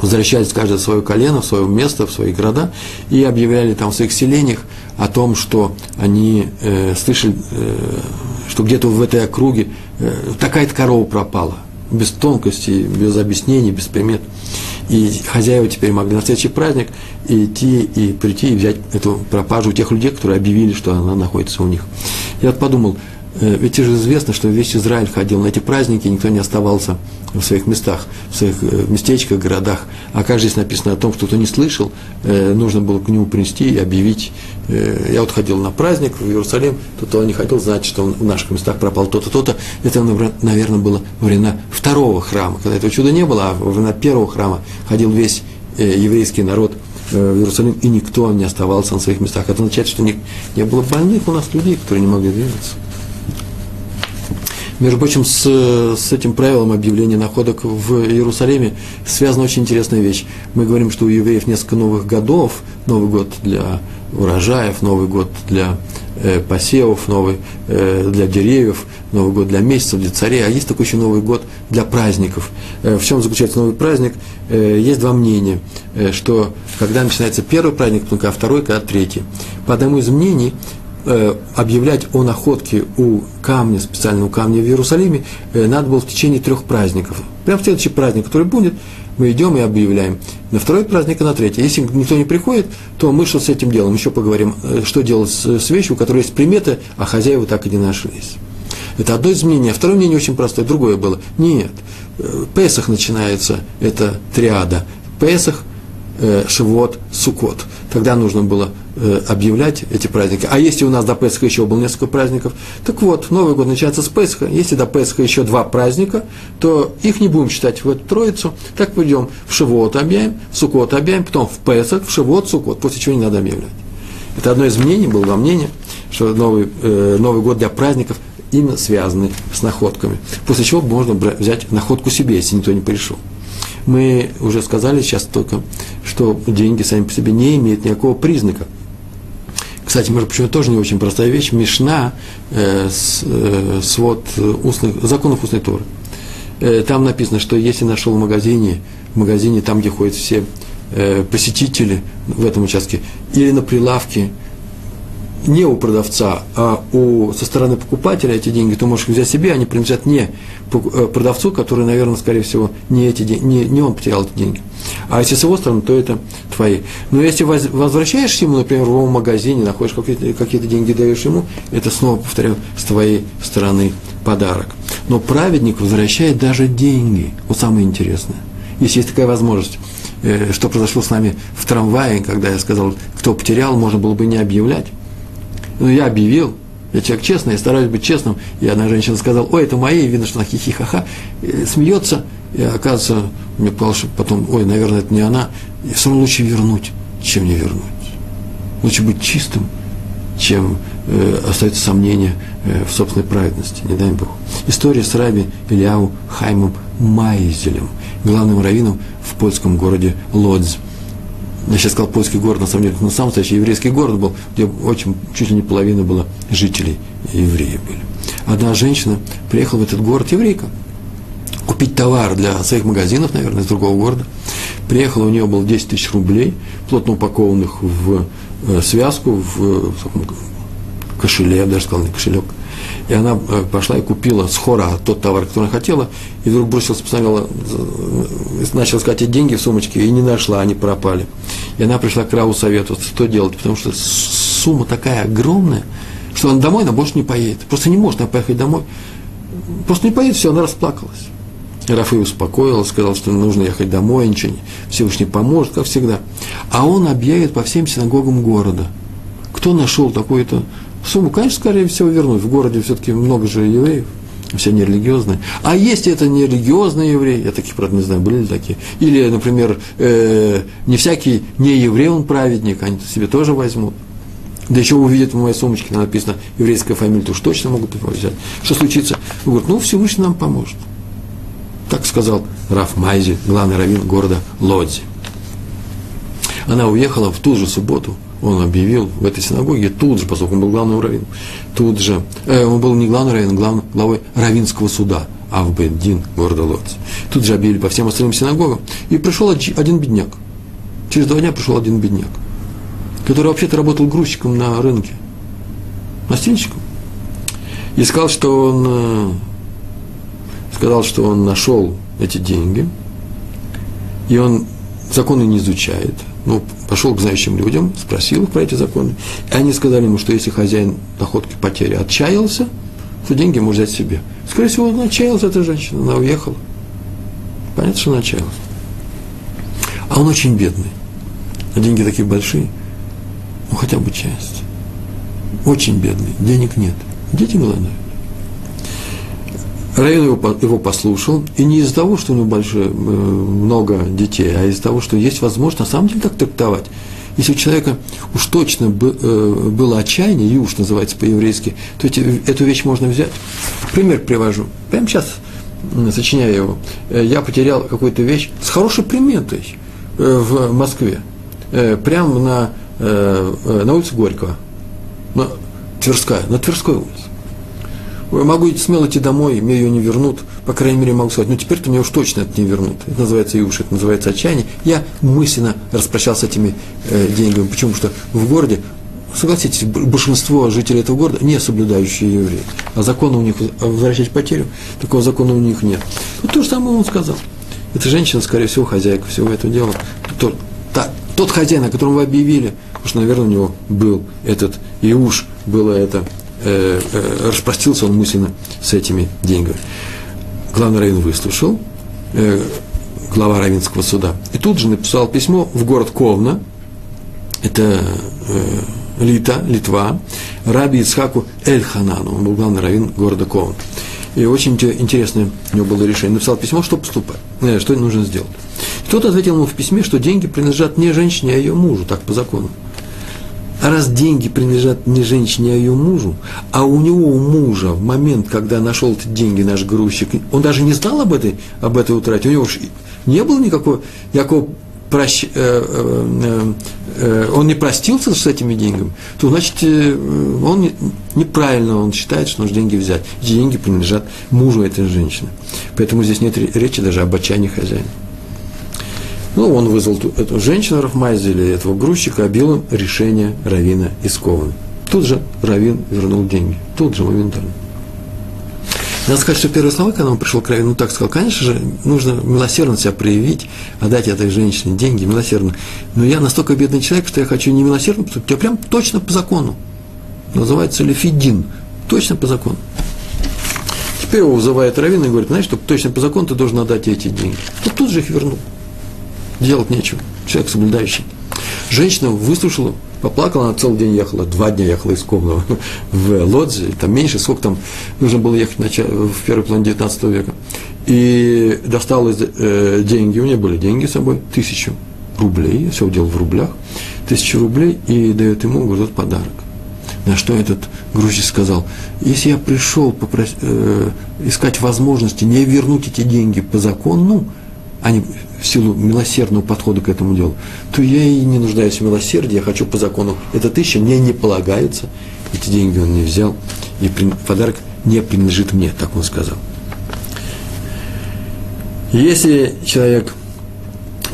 возвращались каждое в свое колено, в свое место, в свои города, и объявляли там в своих селениях о том, что они э, слышали, э, что где-то в этой округе э, такая-то корова пропала, без тонкостей, без объяснений, без примет. И хозяева теперь могли на следующий праздник идти и прийти и взять эту пропажу у тех людей, которые объявили, что она находится у них. Я вот подумал, ведь же известно, что весь Израиль ходил на эти праздники, никто не оставался в своих местах, в своих э, местечках, городах. А как здесь написано о том, что кто не слышал, э, нужно было к нему принести и объявить. Я вот ходил на праздник в Иерусалим, кто-то не хотел знать, что в наших местах пропал то-то, то-то. Это, наверное, было во времена второго храма, когда этого чуда не было, а во времена первого храма ходил весь еврейский народ в Иерусалим, и никто не оставался на своих местах. Это означает, что не, не было больных у нас людей, которые не могли двигаться. Между прочим, с, с этим правилом объявления находок в Иерусалиме связана очень интересная вещь. Мы говорим, что у евреев несколько новых годов. Новый год для урожаев, Новый год для э, посевов, Новый э, для деревьев, Новый год для месяцев, для царей. А есть такой еще Новый год для праздников. Э, в чем заключается новый праздник? Э, есть два мнения, э, что когда начинается первый праздник, а второй, когда третий. По одному из мнений, объявлять о находке у камня, специального камня в Иерусалиме, э, надо было в течение трех праздников. Прямо в следующий праздник, который будет, мы идем и объявляем. На второй праздник и на третий. Если никто не приходит, то мы что с этим делаем? Еще поговорим, э, что делать с вещью, у которой есть приметы, а хозяева так и не нашлись. Это одно из мнений. А второе мнение очень простое. Другое было. Нет. Песах начинается, это триада. Песах, Шивот, Сукот. Тогда нужно было Э, объявлять эти праздники. А если у нас до Песха еще было несколько праздников, так вот, Новый год начинается с Песха. Если до Песха еще два праздника, то их не будем считать в эту троицу. Так пойдем в Шивот объявим, в Сукот объявим, потом в Песах, в Шивот, Сукот, после чего не надо объявлять. Это одно из мнений, было два мнения, что Новый, э, Новый год для праздников именно связаны с находками. После чего можно взять находку себе, если никто не пришел. Мы уже сказали сейчас только, что деньги сами по себе не имеют никакого признака – кстати, может, почему тоже не очень простая вещь. Мишна, э, с, э, свод устных, законов устной Торы. Э, там написано, что если нашел в магазине, в магазине, там, где ходят все э, посетители в этом участке, или на прилавке, не у продавца, а у, со стороны покупателя эти деньги, то можешь взять себе, они принадлежат не э, продавцу, который, наверное, скорее всего, не, эти не, не он потерял эти деньги. А если с его стороны, то это твои. Но если возвращаешься ему, например, в его магазине, находишь какие-то, какие деньги, даешь ему, это снова, повторяю, с твоей стороны подарок. Но праведник возвращает даже деньги. Вот самое интересное. Если есть такая возможность э, что произошло с нами в трамвае, когда я сказал, кто потерял, можно было бы не объявлять. Ну, я объявил, я человек честный, я стараюсь быть честным. И одна женщина сказала, ой, это мои, видно, что она хихихаха, смеется. И оказывается, мне показалось, что потом, ой, наверное, это не она. И все равно лучше вернуть, чем не вернуть. Лучше быть чистым, чем э, остается сомнение э, в собственной праведности, не дай Бог. История с Раби Ильяу Хаймом Майзелем, главным раввином в польском городе Лодзь. Я сейчас сказал польский город, на самом деле, но сам настоящий еврейский город был, где очень, чуть ли не половина было жителей евреи были. Одна женщина приехала в этот город, еврейка, купить товар для своих магазинов, наверное, из другого города. Приехала, у нее было 10 тысяч рублей, плотно упакованных в э, связку, в, в кошеле, я даже сказал, не кошелек. И она э, пошла и купила с хора тот товар, который она хотела, и вдруг бросилась, посмотрела, э, начала искать эти деньги в сумочке, и не нашла, они пропали. И она пришла к Раву советоваться, что делать, потому что сумма такая огромная, что она домой, она больше не поедет. Просто не может она поехать домой. Просто не поедет, все, она расплакалась. Рафы успокоил, сказал, что нужно ехать домой, ничего не, Всевышний поможет, как всегда. А он объявит по всем синагогам города. Кто нашел такую-то сумму? Конечно, скорее всего, вернуть. В городе все-таки много же евреев, все нерелигиозные. А если это нерелигиозные евреи, я таких, правда, не знаю, были ли такие, или, например, э, не всякий не еврей, он праведник, они себе тоже возьмут. Да еще увидят в моей сумочке, написано еврейская фамилия, то уж точно могут его взять. Что случится? Он говорит, ну, Всевышний нам поможет. Так сказал Раф Майзи, главный раввин города Лодзи. Она уехала в ту же субботу, он объявил в этой синагоге, тут же, поскольку он был главным раввином, тут же, э, он был не главный раввин, а главным, главой раввинского суда, а в Бендин города Лодзи. Тут же объявили по всем остальным синагогам, и пришел один бедняк. Через два дня пришел один бедняк, который вообще-то работал грузчиком на рынке, настильщиком. И сказал, что он э, сказал, что он нашел эти деньги, и он законы не изучает. Ну, пошел к знающим людям, спросил их про эти законы. И они сказали ему, что если хозяин находки потери отчаялся, то деньги может взять себе. Скорее всего, он отчаялся, эта женщина, она уехала. Понятно, что она отчаялась. А он очень бедный. А деньги такие большие. Ну, хотя бы часть. Очень бедный. Денег нет. Дети голодают. Район его, его послушал, и не из-за того, что у него большое, э, много детей, а из-за того, что есть возможность на самом деле так трактовать. Если у человека уж точно э, было отчаяние, юж называется по-еврейски, то эти, эту вещь можно взять. Пример привожу. Прямо сейчас, сочиняя его, э, я потерял какую-то вещь с хорошей приметой в Москве. Прямо на, на улице Горького. На Тверская, на Тверской улице могу смело идти домой, мне ее не вернут, по крайней мере, могу сказать, ну теперь-то мне уж точно это не вернут. Это называется юж, это называется отчаяние. Я мысленно распрощался с этими э, деньгами. Почему? Потому что в городе, согласитесь, большинство жителей этого города не соблюдающие евреи. А закона у них, возвращать потерю, такого закона у них нет. Вот то же самое он сказал. Эта женщина, скорее всего, хозяйка всего этого дела. Тот, та, тот хозяин, о котором вы объявили, потому что, наверное, у него был этот Иуш, было это э, э, распростился он мысленно с этими деньгами. Главный раввин выслушал, э, глава равинского суда, и тут же написал письмо в город Ковна, это э, Лита, Литва, Раби Ицхаку Эль-Ханану, он был главный раввин города Ковна. И очень интересное у него было решение. Написал письмо, что поступать, э, что нужно сделать. И тот ответил ему в письме, что деньги принадлежат не женщине, а ее мужу, так по закону. А раз деньги принадлежат не женщине, а ее мужу, а у него, у мужа, в момент, когда нашел эти деньги наш грузчик, он даже не знал об этой, об этой утрате, у него уж не было никакого, никакого прощ, э, э, э, он не простился с этими деньгами, то значит, э, он не, неправильно он считает, что нужно деньги взять. Эти деньги принадлежат мужу этой женщины. Поэтому здесь нет речи даже об отчаянии хозяина. Ну, он вызвал эту женщину Рафмайзи или этого грузчика, обил им решение Равина из Кована. Тут же Равин вернул деньги. Тут же, моментально. Надо сказать, что первые слова, когда он пришел к Равину, так сказал, конечно же, нужно милосердно себя проявить, отдать этой женщине деньги, милосердно. Но я настолько бедный человек, что я хочу не милосердно поступить, а прям точно по закону. Называется лефидин. Точно по закону. Теперь его вызывает Равин и говорит, знаешь, чтобы точно по закону ты должен отдать эти деньги. Тут, тут же их вернул делать нечего. Человек соблюдающий. Женщина выслушала, поплакала, она целый день ехала, два дня ехала из Ковного в Лодзе, там меньше, сколько там нужно было ехать в первый план 19 века. И достала э, деньги, у нее были деньги с собой, тысячу рублей, все делал в рублях, тысячу рублей, и дает ему, говорит, подарок. На что этот грузчик сказал, если я пришел попрос... э, искать возможности не вернуть эти деньги по закону, не в силу милосердного подхода к этому делу, то я и не нуждаюсь в милосердии, я хочу по закону, это тысяча мне не полагается, эти деньги он не взял, и подарок не принадлежит мне, так он сказал. Если человек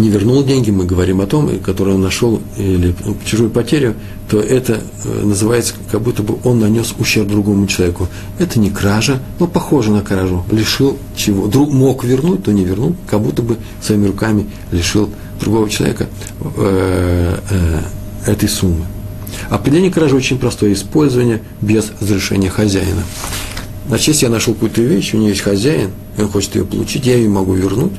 не вернул деньги, мы говорим о том, которые он нашел или чужую потерю, то это э, называется, как будто бы он нанес ущерб другому человеку. Это не кража, но похоже на кражу. Лишил чего? Друг мог вернуть, то не вернул, как будто бы своими руками лишил другого человека э, э, этой суммы. Определение кражи очень простое. Использование без разрешения хозяина. Значит, если я нашел какую-то вещь, у нее есть хозяин, и он хочет ее получить, я ее могу вернуть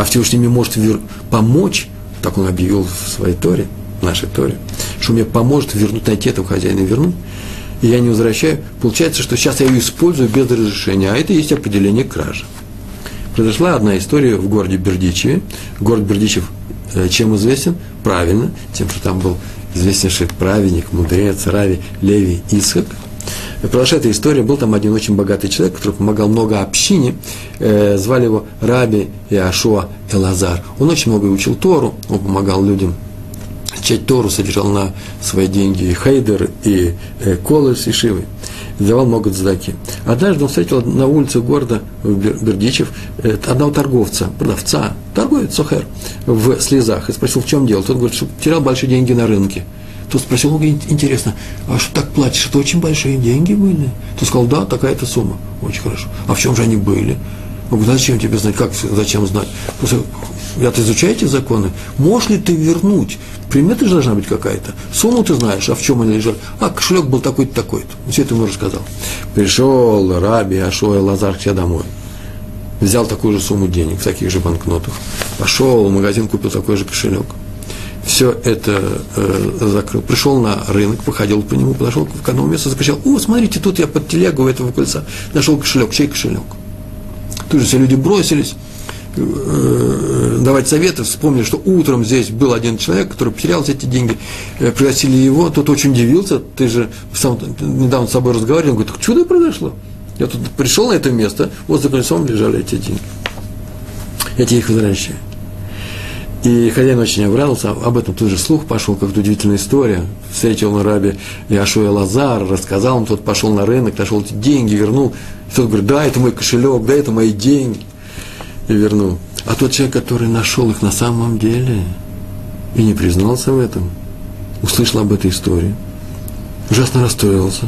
а Всевышний мне может вер... помочь, так он объявил в своей Торе, в нашей Торе, что мне поможет вернуть, найти этого хозяина вернуть, и я не возвращаю, получается, что сейчас я ее использую без разрешения, а это есть определение кражи. Произошла одна история в городе Бердичеве. Город Бердичев э, чем известен? Правильно, тем, что там был известнейший праведник, мудрец, Рави Леви Исхак – Продолжая эта история, был там один очень богатый человек, который помогал много общине, э, звали его Раби Иашуа Элазар. Он очень много учил Тору, он помогал людям читать Тору, содержал на свои деньги и хейдер, и э, колос, и шивы. Давал много цдаки. Однажды он встретил на улице города Бердичев э, одного торговца, продавца, торговец Сохер, в слезах, и спросил, в чем дело. Тот говорит, что терял большие деньги на рынке. Тот спросил, интересно, а что так платишь? Это очень большие деньги были? Тот сказал, да, такая-то сумма. Очень хорошо. А в чем же они были? Он говорит, зачем тебе знать? Как зачем знать? Я-то изучаю эти законы. Можешь ли ты вернуть? Примета же должна быть какая-то. Сумму ты знаешь, а в чем они лежали? А, кошелек был такой-то, такой-то. Все это ему рассказал. Пришел Раби, Ашуа Лазар к себе домой. Взял такую же сумму денег, в таких же банкнотах. Пошел в магазин, купил такой же кошелек все это э, закрыл. Пришел на рынок, походил по нему, подошел к одному месту, закричал, о, смотрите, тут я под телегу этого кольца нашел кошелек, чей кошелек? Тут же все люди бросились, э, давать советы, вспомнили, что утром здесь был один человек, который потерял эти деньги, э, пригласили его, тот очень удивился, ты же сам недавно с собой разговаривал, говорит, чудо произошло. Я тут пришел на это место, вот за кольцом лежали эти деньги. Я тебе их возвращаю. И хозяин очень обрадовался, об этом тут же слух пошел, как-то удивительная история. Встретил на рабе Яшуя Лазар, рассказал, он тот пошел на рынок, нашел эти деньги, вернул. И тот говорит, да, это мой кошелек, да, это мои деньги. И вернул. А тот человек, который нашел их на самом деле и не признался в этом, услышал об этой истории, ужасно расстроился.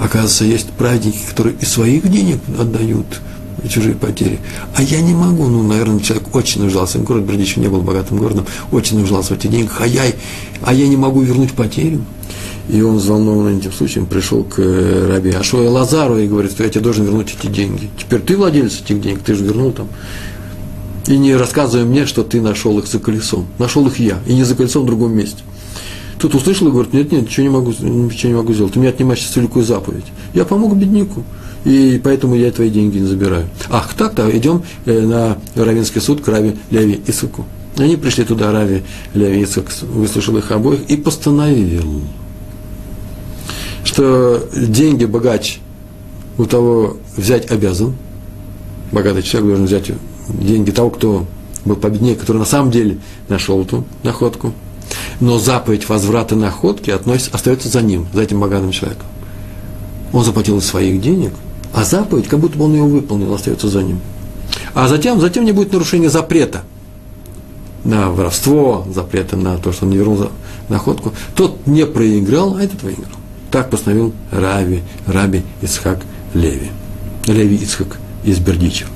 Оказывается, есть праведники, которые из своих денег отдают – чужие потери. А я не могу, ну, наверное, человек очень нуждался, город Бердичев не был богатым городом, очень нуждался в этих деньгах, а я, а я не могу вернуть потерю. И он, взволнованный этим случаем, пришел к э, Раби Ашуэ Лазару и говорит, что я тебе должен вернуть эти деньги. Теперь ты владелец этих денег, ты же вернул там. И не рассказывай мне, что ты нашел их за колесом. Нашел их я, и не за колесом в другом месте. Тут услышал и говорит, нет, нет, ничего не могу, ничего не могу сделать. Ты меня отнимаешь сейчас великую заповедь. Я помог бедняку и поэтому я твои деньги не забираю. Ах, так-то идем э, на Равинский суд к Рави Леви Исаку. Они пришли туда, Рави Леви Исак выслушал их обоих и постановил, что деньги богач у того взять обязан, богатый человек должен взять деньги того, кто был победнее, который на самом деле нашел эту находку, но заповедь возврата находки относится, остается за ним, за этим богатым человеком. Он заплатил из своих денег – а заповедь, как будто бы он ее выполнил, остается за ним. А затем, затем не будет нарушения запрета на воровство, запрета на то, что он не вернул находку. Тот не проиграл, а этот выиграл. Так постановил Раби, Раби Ицхак Леви. Леви Ицхак из Бердичева.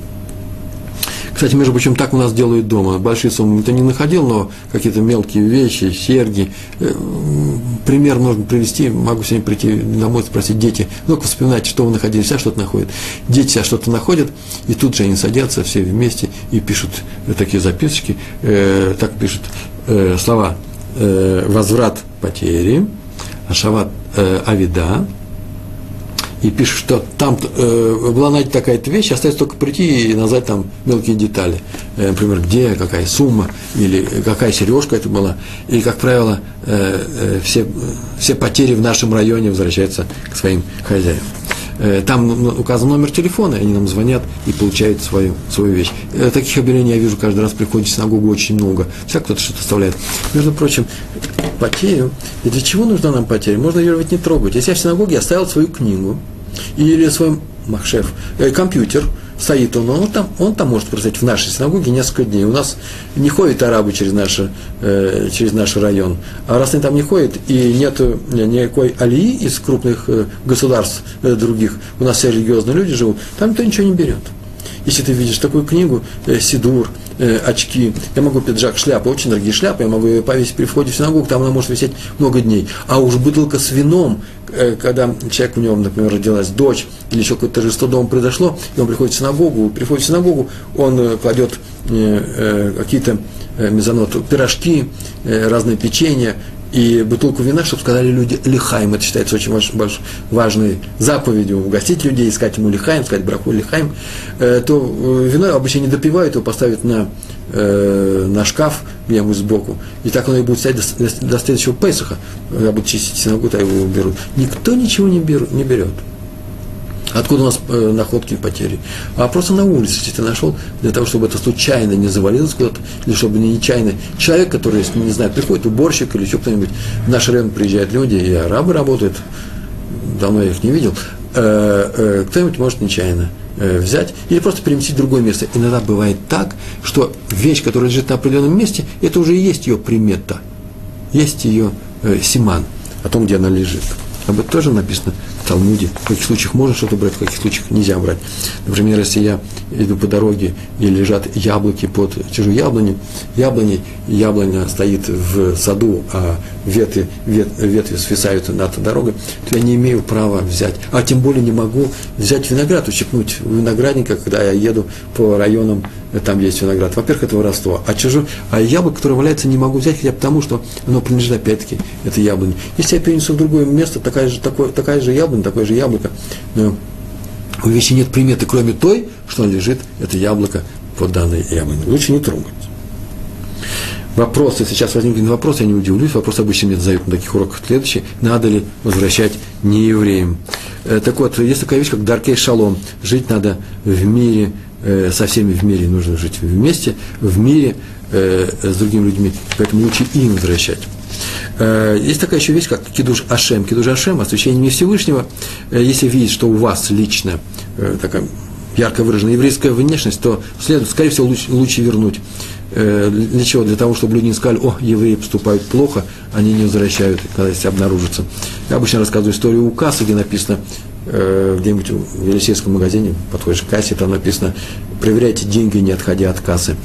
Кстати, между прочим, так у нас делают дома. Большие суммы ты не находил, но какие-то мелкие вещи, серьги. Э, пример можно привести. Могу сегодня прийти домой, спросить дети. Ну-ка, вспоминайте, что вы находили, вся что-то находит. Дети себя что-то находят, и тут же они садятся все вместе и пишут такие записочки. Э, так пишут э, слова э, «возврат потери», «ашават э, авида», и пишет, что там э, была найдена такая-то вещь, остается только прийти и назвать там мелкие детали. Э, например, где, какая сумма, или какая сережка это была. И, как правило, э, э, все, все потери в нашем районе возвращаются к своим хозяевам. Э, там указан номер телефона, и они нам звонят и получают свою, свою вещь. Э, таких объявлений я вижу каждый раз, приходит в синагогу очень много. Всяк кто-то что-то оставляет. Между прочим, потерю. И для чего нужна нам потеря? Можно ее ведь не трогать. Если я в синагоге оставил свою книгу или свой махшеф, э, компьютер, стоит он, он там, он там может простоять в нашей синагоге несколько дней. У нас не ходят арабы через, наш, э, через наш район. А раз они там не ходят, и нет никакой алии из крупных э, государств э, других, у нас все религиозные люди живут, там никто ничего не берет. Если ты видишь такую книгу, э, Сидур, э, очки, я могу пиджак, шляпа, очень дорогие шляпы, я могу ее повесить при входе в синагогу, там она может висеть много дней. А уж бутылка с вином, э, когда человек у него, например, родилась дочь, или еще какое-то торжество дома произошло, и он приходит в синагогу, приходит в синагогу, он э, кладет э, э, какие-то э, мезонот, пирожки, э, разные печенья, и бутылку вина, чтобы сказали люди лихаем. Это считается очень важ, важ, важной заповедью угостить людей, искать ему лихаем, сказать браху лихаем. Э, то э, вино обычно не допивают, его поставят на, э, на шкаф где-нибудь сбоку. И так оно и будет стоять до, до, следующего Песаха. Я буду чистить синагогу, то его уберут. Никто ничего не, беру, не берет. Откуда у нас э, находки и потери? А просто на улице, если ты нашел, для того, чтобы это случайно не завалилось куда-то, или чтобы не нечаянно. Человек, который, не знаю, приходит, уборщик или еще кто-нибудь, в наш район приезжают люди, и арабы работают, давно я их не видел, э, э, кто-нибудь может нечаянно взять или просто переместить в другое место. Иногда бывает так, что вещь, которая лежит на определенном месте, это уже и есть ее примета, есть ее симан о том, где она лежит. Об этом тоже написано в Талмуде. В каких случаях можно что-то брать, в каких случаях нельзя брать. Например, если я иду по дороге и лежат яблоки под чужой яблони, яблони, яблоня стоит в саду, а ветви, вет, ветви свисают над дорогой, то я не имею права взять, а тем более не могу взять виноград, ущипнуть виноградника, когда я еду по районам, там есть виноград. Во-первых, это воровство. А, чужой, а яблоко, которое валяется, не могу взять, хотя потому, что оно принадлежит опять-таки этой яблоне. Если я перенесу в другое место, такая же, такое, такая же яблоня, такое же яблоко, но у вещи нет приметы, кроме той, что лежит, это яблоко под данной яблоней. Лучше не трогать. Вопрос, если сейчас возникнет вопрос, я не удивлюсь, вопрос обычно мне задают на таких уроках следующий, надо ли возвращать неевреям. Э, так вот, есть такая вещь, как Даркей Шалом. Жить надо в мире, со всеми в мире нужно жить вместе, в мире э, с другими людьми, поэтому лучше им возвращать. Есть такая еще вещь, как кидуш Ашем. Кидуш Ашем, освящение Всевышнего. Если видеть, что у вас лично такая ярко выраженная еврейская внешность, то следует, скорее всего, лучше, лучше вернуть. Э, для чего? Для того, чтобы люди не сказали, о, евреи поступают плохо, они не возвращают, когда если обнаружатся. Я обычно рассказываю историю у кассы, где написано, э, где-нибудь в Елисейском магазине, подходишь к кассе, там написано, проверяйте деньги, не отходя от кассы.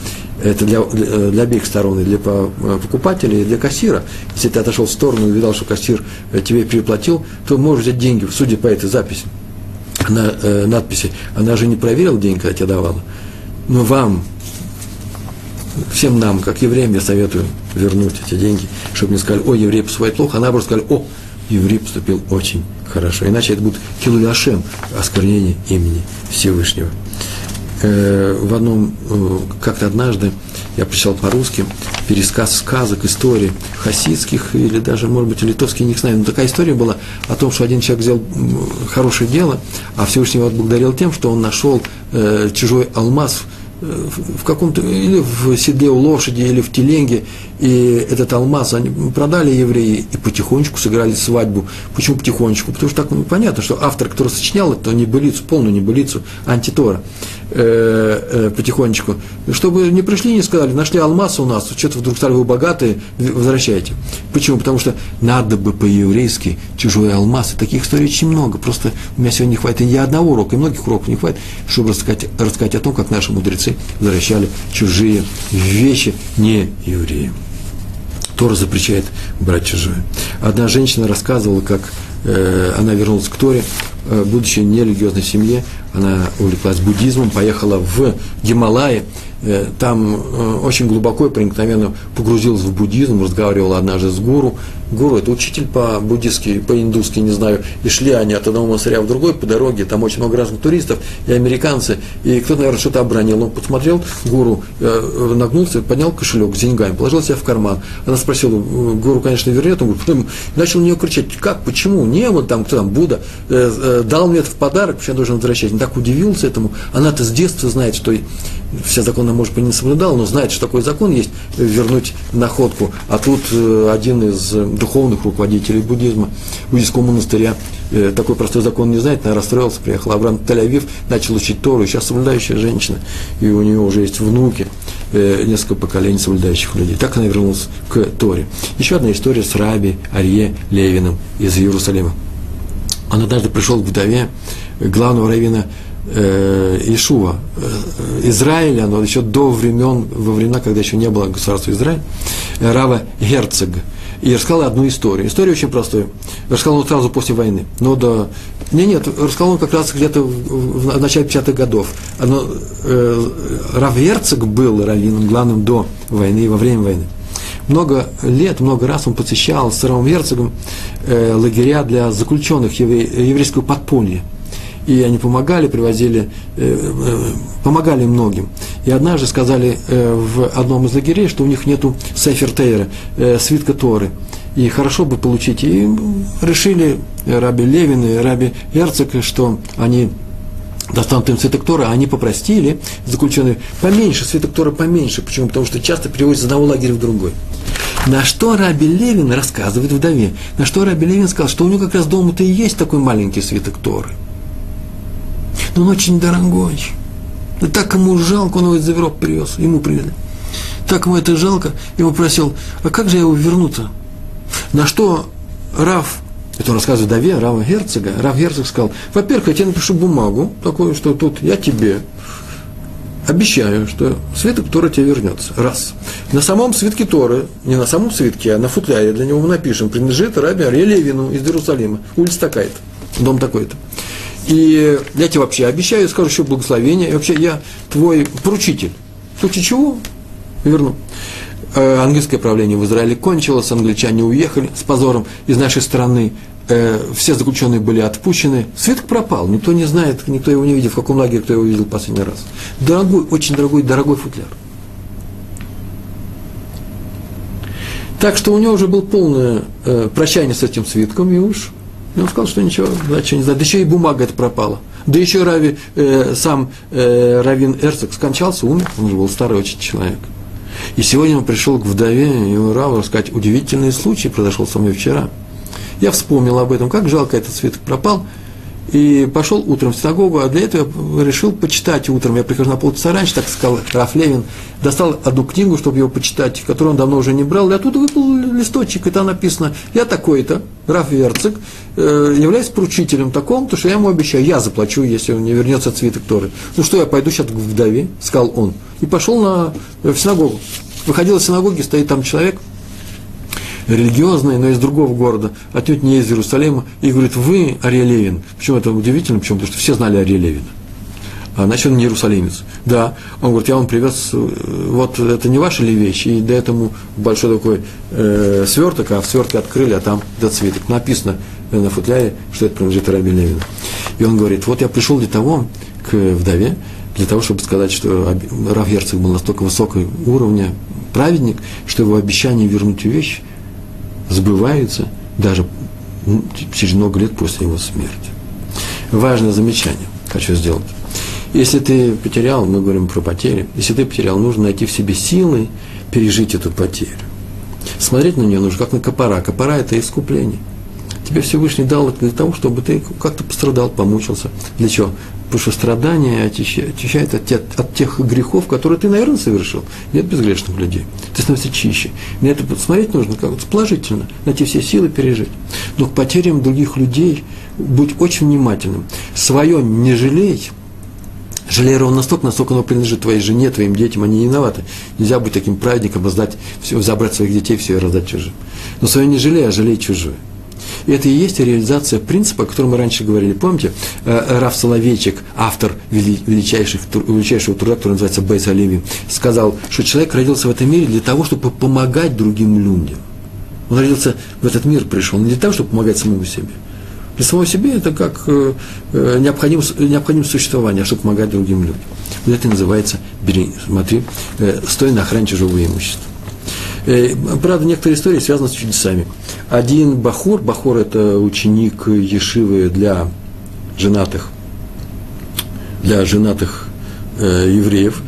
Это для, для, для обеих сторон, и для покупателя, и для кассира. Если ты отошел в сторону и видал, что кассир э, тебе переплатил, то можешь взять деньги, судя по этой записи, на э, надписи. Она же не проверила деньги, когда тебе давала. Но вам, всем нам, как евреям, я советую вернуть эти деньги, чтобы не сказали, о, еврей поступает плохо, а наоборот сказали, о, еврей поступил очень хорошо. Иначе это будет килуляшем, осквернение имени Всевышнего. Э, в одном, э, как-то однажды я прочитал по-русски пересказ сказок, истории хасидских или даже, может быть, литовских, не знаю, но такая история была о том, что один человек сделал хорошее дело, а Всевышний его отблагодарил тем, что он нашел э, чужой алмаз – каком-то, или в седле у лошади, или в теленге, и этот алмаз они продали евреи и потихонечку сыграли свадьбу. Почему потихонечку? Потому что так ну, понятно, что автор, который сочинял это небылицу, полную небылицу, антитора, э, э, потихонечку, чтобы не пришли и не сказали, нашли алмаз у нас, что-то вдруг стали вы богатые, возвращайте. Почему? Потому что надо бы по-еврейски чужой алмаз, и таких историй очень много, просто у меня сегодня не хватит ни одного урока, и многих уроков не хватит, чтобы рассказать, рассказать о том, как наши мудрецы возвращали чужие вещи не евреям. Тора запрещает брать чужое. Одна женщина рассказывала, как э, она вернулась к Торе, будучи в нерелигиозной семье, она увлеклась буддизмом, поехала в Гималаи, э, там э, очень глубоко и проникновенно погрузилась в буддизм, разговаривала однажды с гуру, гуру, это учитель по-буддистски, по-индуски, не знаю, и шли они от одного монастыря в другой по дороге, там очень много разных туристов и американцы, и кто-то, наверное, что-то обронил, он посмотрел, гуру э, нагнулся, поднял кошелек с деньгами, положил себя в карман, она спросила, гуру, конечно, вернет, он говорит, начал на нее кричать, как, почему, не, вот там, кто там, Будда, э, э, дал мне это в подарок, почему я должен возвращать. Он так удивился этому. Она-то с детства знает, что все законы, может быть, не соблюдал, но знает, что такой закон есть, вернуть находку. А тут э, один из духовных руководителей буддизма, буддийского монастыря, э, такой простой закон не знает, наверное, расстроился, приехал обратно в Тель-Авив, начал учить Тору, сейчас соблюдающая женщина, и у нее уже есть внуки, э, несколько поколений соблюдающих людей. Так она вернулась к Торе. Еще одна история с Раби Арье Левиным из Иерусалима. Он однажды пришел к вдове главного равина э, Ишува, э, Израиля, но еще до времен, во времена, когда еще не было государства Израиль, э, Рава Герцог. И рассказал одну историю. История очень простая. Рассказал он сразу после войны. Но до... Не, нет, рассказал он как раз где-то в, в начале 50-х годов. Оно, э, Рав Герцог был раввином главным до войны и во время войны много лет, много раз он посещал с Равом Герцогом э, лагеря для заключенных евре, еврейского подполья и они помогали, привозили, э, э, помогали многим. И однажды сказали э, в одном из лагерей, что у них нету Сейфер Тейра, свитка Торы. И хорошо бы получить. И решили Раби Левин и Раби Эрцик, что они достанут им свиток Тора, а они попростили заключенные поменьше, свиток Тора поменьше. Почему? Потому что часто переводят из одного лагеря в другой. На что Раби Левин рассказывает вдове, на что Раби Левин сказал, что у него как раз дома-то и есть такой маленький свиток Торы – но он очень дорогой. И так ему жалко, он его из Европы привез, ему привезли. Так ему это жалко, и он просил, а как же я его верну-то? На что Раф, это он рассказывает Даве, Рава Герцога, Рав Герцог сказал, во-первых, я тебе напишу бумагу, такую, что тут я тебе обещаю, что свиток Тора тебе вернется. Раз. На самом свитке Торы, не на самом свитке, а на футляре для него мы напишем, принадлежит Раби Арье Левину из Иерусалима, улица такая-то, дом такой-то. И я тебе вообще обещаю, скажу еще благословение. И вообще я твой поручитель. В случае чего верну. Э, английское правление в Израиле кончилось, англичане уехали с позором из нашей страны. Э, все заключенные были отпущены. Свиток пропал, никто не знает, никто его не видел, в каком лагере кто его видел последний раз. Дорогой, очень дорогой, дорогой футляр. Так что у него уже было полное э, прощание с этим свитком, и уж и он сказал, что ничего, значит, не знаю. Да еще и бумага это пропала. Да еще Рави, э, сам э, Равин Эрцог скончался, умер, он же был старый очень человек. И сегодня он пришел к вдове его Раву рассказать, удивительный случай произошел со мной вчера. Я вспомнил об этом, как жалко этот свиток пропал – и пошел утром в синагогу, а для этого я решил почитать утром. Я прихожу на полчаса раньше, так сказал Раф Левин, достал одну книгу, чтобы ее почитать, которую он давно уже не брал, и оттуда выпал листочек, и там написано, я такой-то, Раф Верцик, э, являюсь поручителем таком, то что я ему обещаю, я заплачу, если он не вернется цветок Торы. Ну что, я пойду сейчас к вдове, сказал он, и пошел на, в синагогу. Выходил из синагоги, стоит там человек, религиозный, но из другого города, отнюдь не из Иерусалима, и говорит, вы Ария Левин. Почему это удивительно? Почему? Потому что все знали Ария Левина. А значит, он не иерусалимец. Да, он говорит, я вам привез, э, вот это не ваши ли вещи, и до этому большой такой э, сверток, а в свертке открыли, а там этот свиток. Написано на футляре, что это принадлежит Раби Левину. И он говорит, вот я пришел для того, к вдове, для того, чтобы сказать, что Раф Герцог был настолько высокого уровня праведник, что его обещание вернуть вещь сбываются даже через много лет после его смерти. Важное замечание хочу сделать. Если ты потерял, мы говорим про потери, если ты потерял, нужно найти в себе силы пережить эту потерю. Смотреть на нее нужно как на копора. Копора – это искупление. Тебе Всевышний дал это для того, чтобы ты как-то пострадал, помучился. Для чего? Потому что страдания очищают от, тех, от тех грехов, которые ты, наверное, совершил. Нет безгрешных людей. Ты становишься чище. На это смотреть нужно как положительно, найти все силы пережить. Но к потерям других людей будь очень внимательным. Свое не жалей, Жалей ровно настолько, насколько оно принадлежит твоей жене, твоим детям, они не виноваты. Нельзя быть таким праведником, раздать все, забрать своих детей, все и раздать чужим. Но свое не жалей, а жалей чужое. И это и есть реализация принципа, о котором мы раньше говорили. Помните, э, Раф Соловейчик, автор величайших, величайшего труда, который называется Бейс Оливи, сказал, что человек родился в этом мире для того, чтобы помогать другим людям. Он родился в этот мир, пришел не для того, чтобы помогать самому себе. Для самого себе это как э, э необходимость, необходимость существования, чтобы помогать другим людям. Вот это называется, бери, смотри, э, стой на охране чужого имущества. Э, правда, некоторые истории связаны с чудесами. Один Бахур, Бахур – это ученик Ешивы для женатых, для женатых э, евреев,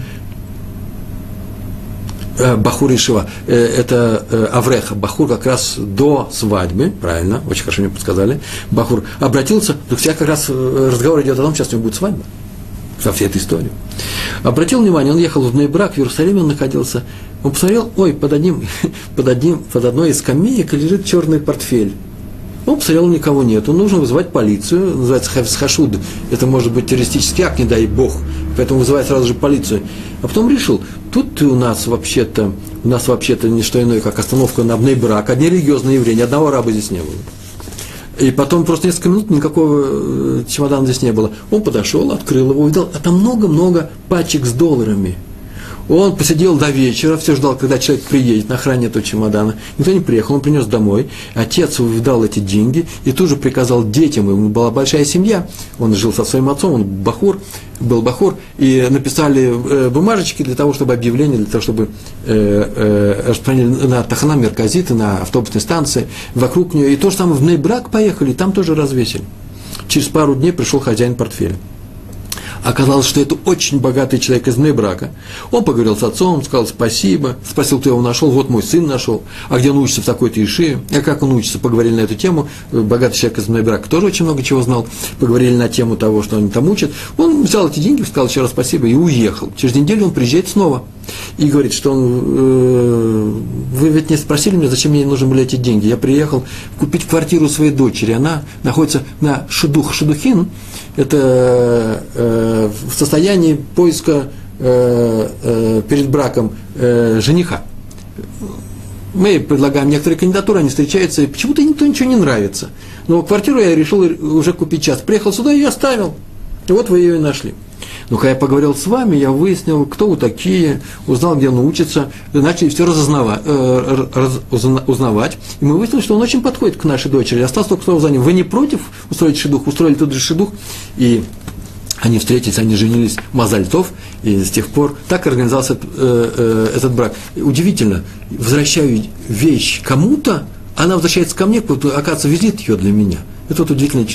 э, Бахур Ишива, э, это э, Авреха, Бахур как раз до свадьбы, правильно, очень хорошо мне подсказали, Бахур обратился, так сейчас как раз э, разговор идет о том, сейчас у него будет свадьба, со всей этой историей. Обратил внимание, он ехал в Нейбрак, в Иерусалиме он находился, он посмотрел, ой, под, одним, под, одним, под одной из скамеек лежит черный портфель. Он посмотрел, никого нету, нужно вызывать полицию, называется хашуд, это может быть террористический акт, не дай бог, поэтому вызывает сразу же полицию. А потом решил, тут у нас вообще-то, у нас вообще-то не что иное, как остановка на брак, одни религиозные евреи, ни одного раба здесь не было. И потом просто несколько минут никакого э, чемодана здесь не было. Он подошел, открыл его, увидел, а там много-много пачек с долларами – он посидел до вечера, все ждал, когда человек приедет на охране этого чемодана. Никто не приехал, он принес домой. Отец увидал эти деньги и тут же приказал детям, ему была большая семья, он жил со своим отцом, он бахур, был бахур, и написали э, бумажечки для того, чтобы объявление, для того, чтобы э, э, распространили на Тахана Мерказиты, на автобусной станции, вокруг нее. И то же самое в Нейбрак поехали, там тоже развесили. Через пару дней пришел хозяин портфеля. Оказалось, что это очень богатый человек из Нейбрака. Он поговорил с отцом, сказал спасибо, спросил, кто его нашел, вот мой сын нашел, а где он учится в такой-то Иши, а как он учится, поговорили на эту тему. Богатый человек из Нейбрака тоже очень много чего знал, поговорили на тему того, что они там учат. Он взял эти деньги, сказал еще раз спасибо и уехал. Через неделю он приезжает снова и говорит, что он, э, вы ведь не спросили меня, зачем мне нужны были эти деньги. Я приехал купить квартиру своей дочери, она находится на Шедух, Шедухин, это э, в состоянии поиска э, э, перед браком э, жениха. Мы предлагаем некоторые кандидатуры, они встречаются, и почему-то никто ничего не нравится. Но квартиру я решил уже купить час. Приехал сюда и оставил. И вот вы ее и нашли. Но когда я поговорил с вами, я выяснил, кто вы такие, узнал, где он учится, начали все разузнавать, э, раз, узнавать. И мы выяснили, что он очень подходит к нашей дочери. Осталось только слово за ним. Вы не против устроить шедух? Устроили тот же шедух. И они встретились, они женились Мазальтов, и с тех пор так организовался э, э, этот брак. Удивительно, возвращаю вещь кому-то, она возвращается ко мне, оказывается, визит ее для меня. Это вот удивительный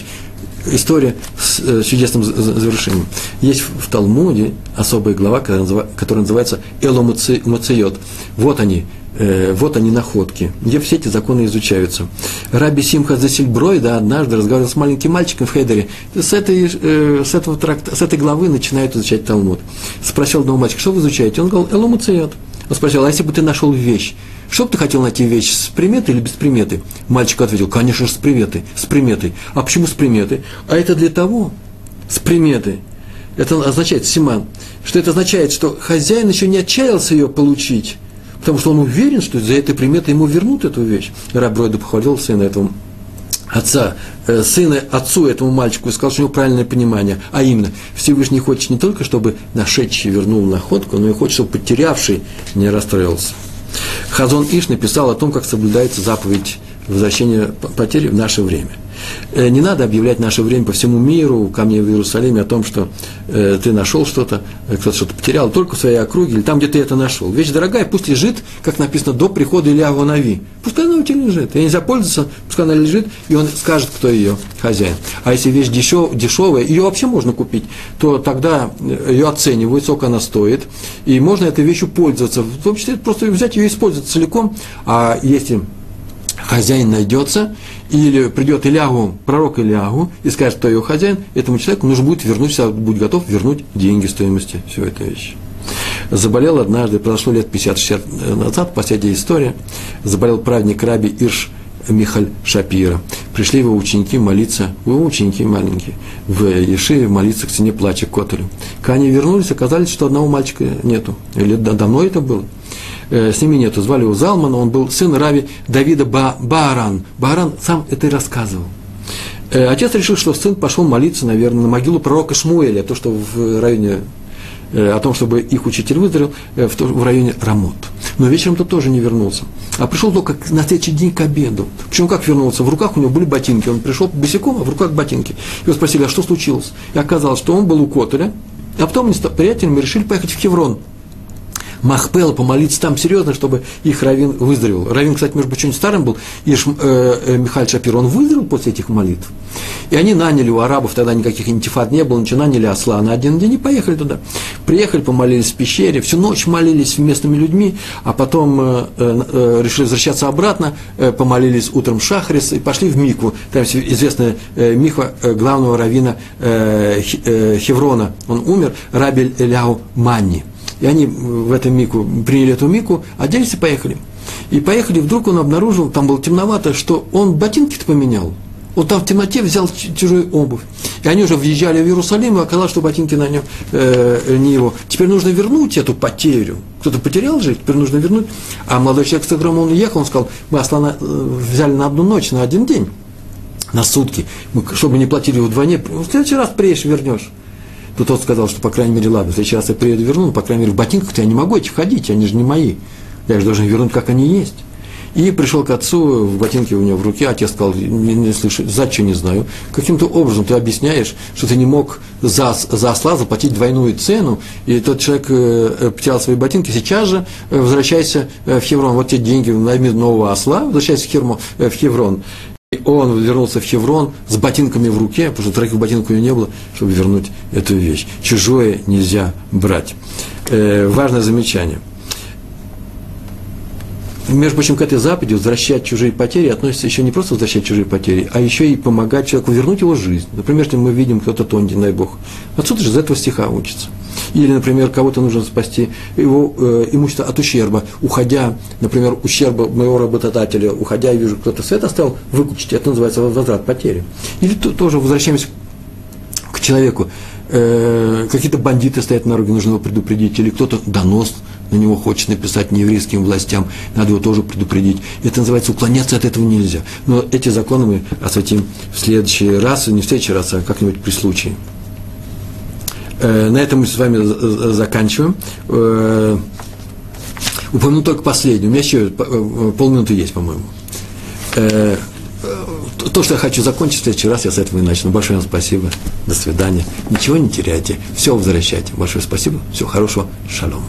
история с э, чудесным завершением. Есть в Талмуде особая глава, которая называется Эломуциот. Вот они, э, вот они находки, где все эти законы изучаются. Раби Симха Засильброй, да, однажды разговаривал с маленьким мальчиком в Хейдере, с этой, э, с, этого тракта, с этой главы начинают изучать Талмуд. Спросил одного мальчика, что вы изучаете? Он говорил, Эломуциот. Он спросил, а если бы ты нашел вещь, что бы ты хотел найти вещь, с приметы или без приметы? Мальчик ответил, конечно же, с приметой, с приметой. А почему с приметой? А это для того, с приметой. Это означает, Симан, что это означает, что хозяин еще не отчаялся ее получить, потому что он уверен, что за этой приметой ему вернут эту вещь. Раб Ройда похвалил сына этого отца, э, сына отцу этому мальчику и сказал, что у него правильное понимание, а именно, Всевышний хочет не только, чтобы нашедший вернул находку, но и хочет, чтобы потерявший не расстроился. Хазон Иш написал о том, как соблюдается заповедь возвращения потери в наше время. Э, не надо объявлять наше время по всему миру, ко мне в Иерусалиме, о том, что э, ты нашел что-то, э, кто-то что-то потерял, только в своей округе или там, где ты это нашел. Вещь дорогая, пусть лежит, как написано, до прихода Ильягу Нави. Пускай она у тебя лежит. Я нельзя пользоваться, пускай она лежит, и он скажет, кто ее хозяин. А если вещь дешев, дешевая, ее вообще можно купить, то тогда ее оценивают, сколько она стоит, и можно этой вещью пользоваться. В том числе просто взять ее и использовать целиком. А если хозяин найдется, или придет Илягу, пророк Илягу, и скажет, кто ее хозяин, этому человеку нужно будет вернуть, будет готов вернуть деньги стоимости всей этой вещи. Заболел однажды, произошло лет 50-60 назад, последняя история, заболел праведник Раби Ирш Михаль Шапира. Пришли его ученики молиться, его ученики маленькие, в Ешиве молиться к цене плача к Котелю. Когда они вернулись, оказалось, что одного мальчика нету. Или давно это было. Э, с ними нету. Звали его Залман, он был сын Рави Давида ба, Бааран. Бааран сам это и рассказывал. Э, отец решил, что сын пошел молиться, наверное, на могилу пророка Шмуэля, то, что в районе э, о том, чтобы их учитель выздоровел в, районе Рамот. Но вечером-то тоже не вернулся. А пришел только на следующий день к обеду. Почему как вернулся? В руках у него были ботинки. Он пришел босиком, а в руках ботинки. Его спросили, а что случилось? И оказалось, что он был у Котеля, а потом они с приятелями решили поехать в Хеврон Махпела помолиться там серьезно, чтобы их Равин выздоровел. Равин, кстати, между прочим, старым был, и э, э, Михаил Шапир, он выздоровел после этих молитв. И они наняли у арабов, тогда никаких интифад не было, ничего, наняли осла на один день и поехали туда. Приехали, помолились в пещере, всю ночь молились с местными людьми, а потом э, э, решили возвращаться обратно, э, помолились утром Шахрис и пошли в Микву. Там известная э, Михва э, главного равина э, э, Хеврона, он умер, Рабель Эляу Манни. И они в этом мику приняли эту мику, оделись и поехали. И поехали, вдруг он обнаружил, там было темновато, что он ботинки-то поменял. Он там в темноте взял чужую обувь. И они уже въезжали в Иерусалим, и оказалось, что ботинки на нем э, не его. Теперь нужно вернуть эту потерю. Кто-то потерял же, теперь нужно вернуть. А молодой человек, с которым он ехал, он сказал, мы осла э, взяли на одну ночь, на один день, на сутки, мы, чтобы не платили вдвойне. В следующий раз приедешь, вернешь. То тот сказал, что, по крайней мере, ладно, в следующий раз я приеду, верну, но, по крайней мере, в ботинках я не могу эти ходить, они же не мои. Я же должен вернуть, как они есть. И пришел к отцу, в ботинке у него в руке, отец сказал, не, не слышу, что не знаю. Каким-то образом ты объясняешь, что ты не мог за, за осла заплатить двойную цену, и тот человек э, э потерял свои ботинки, сейчас же э, возвращайся э, в Хеврон, вот те деньги, найми нового осла, возвращайся в, Хермо, в Хеврон. Он вернулся в Хеврон с ботинками в руке, потому что других ботинок у него не было, чтобы вернуть эту вещь. Чужое нельзя брать. Э, важное замечание – между прочим, к этой заповеди возвращать чужие потери относится еще не просто возвращать чужие потери, а еще и помогать человеку вернуть его жизнь. Например, если мы видим кто-то тонет, дай Бог. Отсюда же из этого стиха учится. Или, например, кого-то нужно спасти его э, имущество от ущерба, уходя, например, ущерба моего работодателя, уходя, я вижу, кто-то свет оставил, выкупить, это называется возврат потери. Или то, тоже возвращаемся к человеку, э, какие-то бандиты стоят на дороге, нужно его предупредить, или кто-то донос на него хочет написать нееврейским властям, надо его тоже предупредить. Это называется уклоняться от этого нельзя. Но эти законы мы осветим в следующий раз, не в следующий раз, а как-нибудь при случае. Э, на этом мы с вами заканчиваем. Э, упомяну только последнюю. У меня еще э, полминуты есть, по-моему. То, что я хочу закончить в следующий раз, я с этого и начну. Большое вам спасибо. До свидания. Ничего не теряйте. Все возвращайте. Большое спасибо. Всего хорошего. Шалом.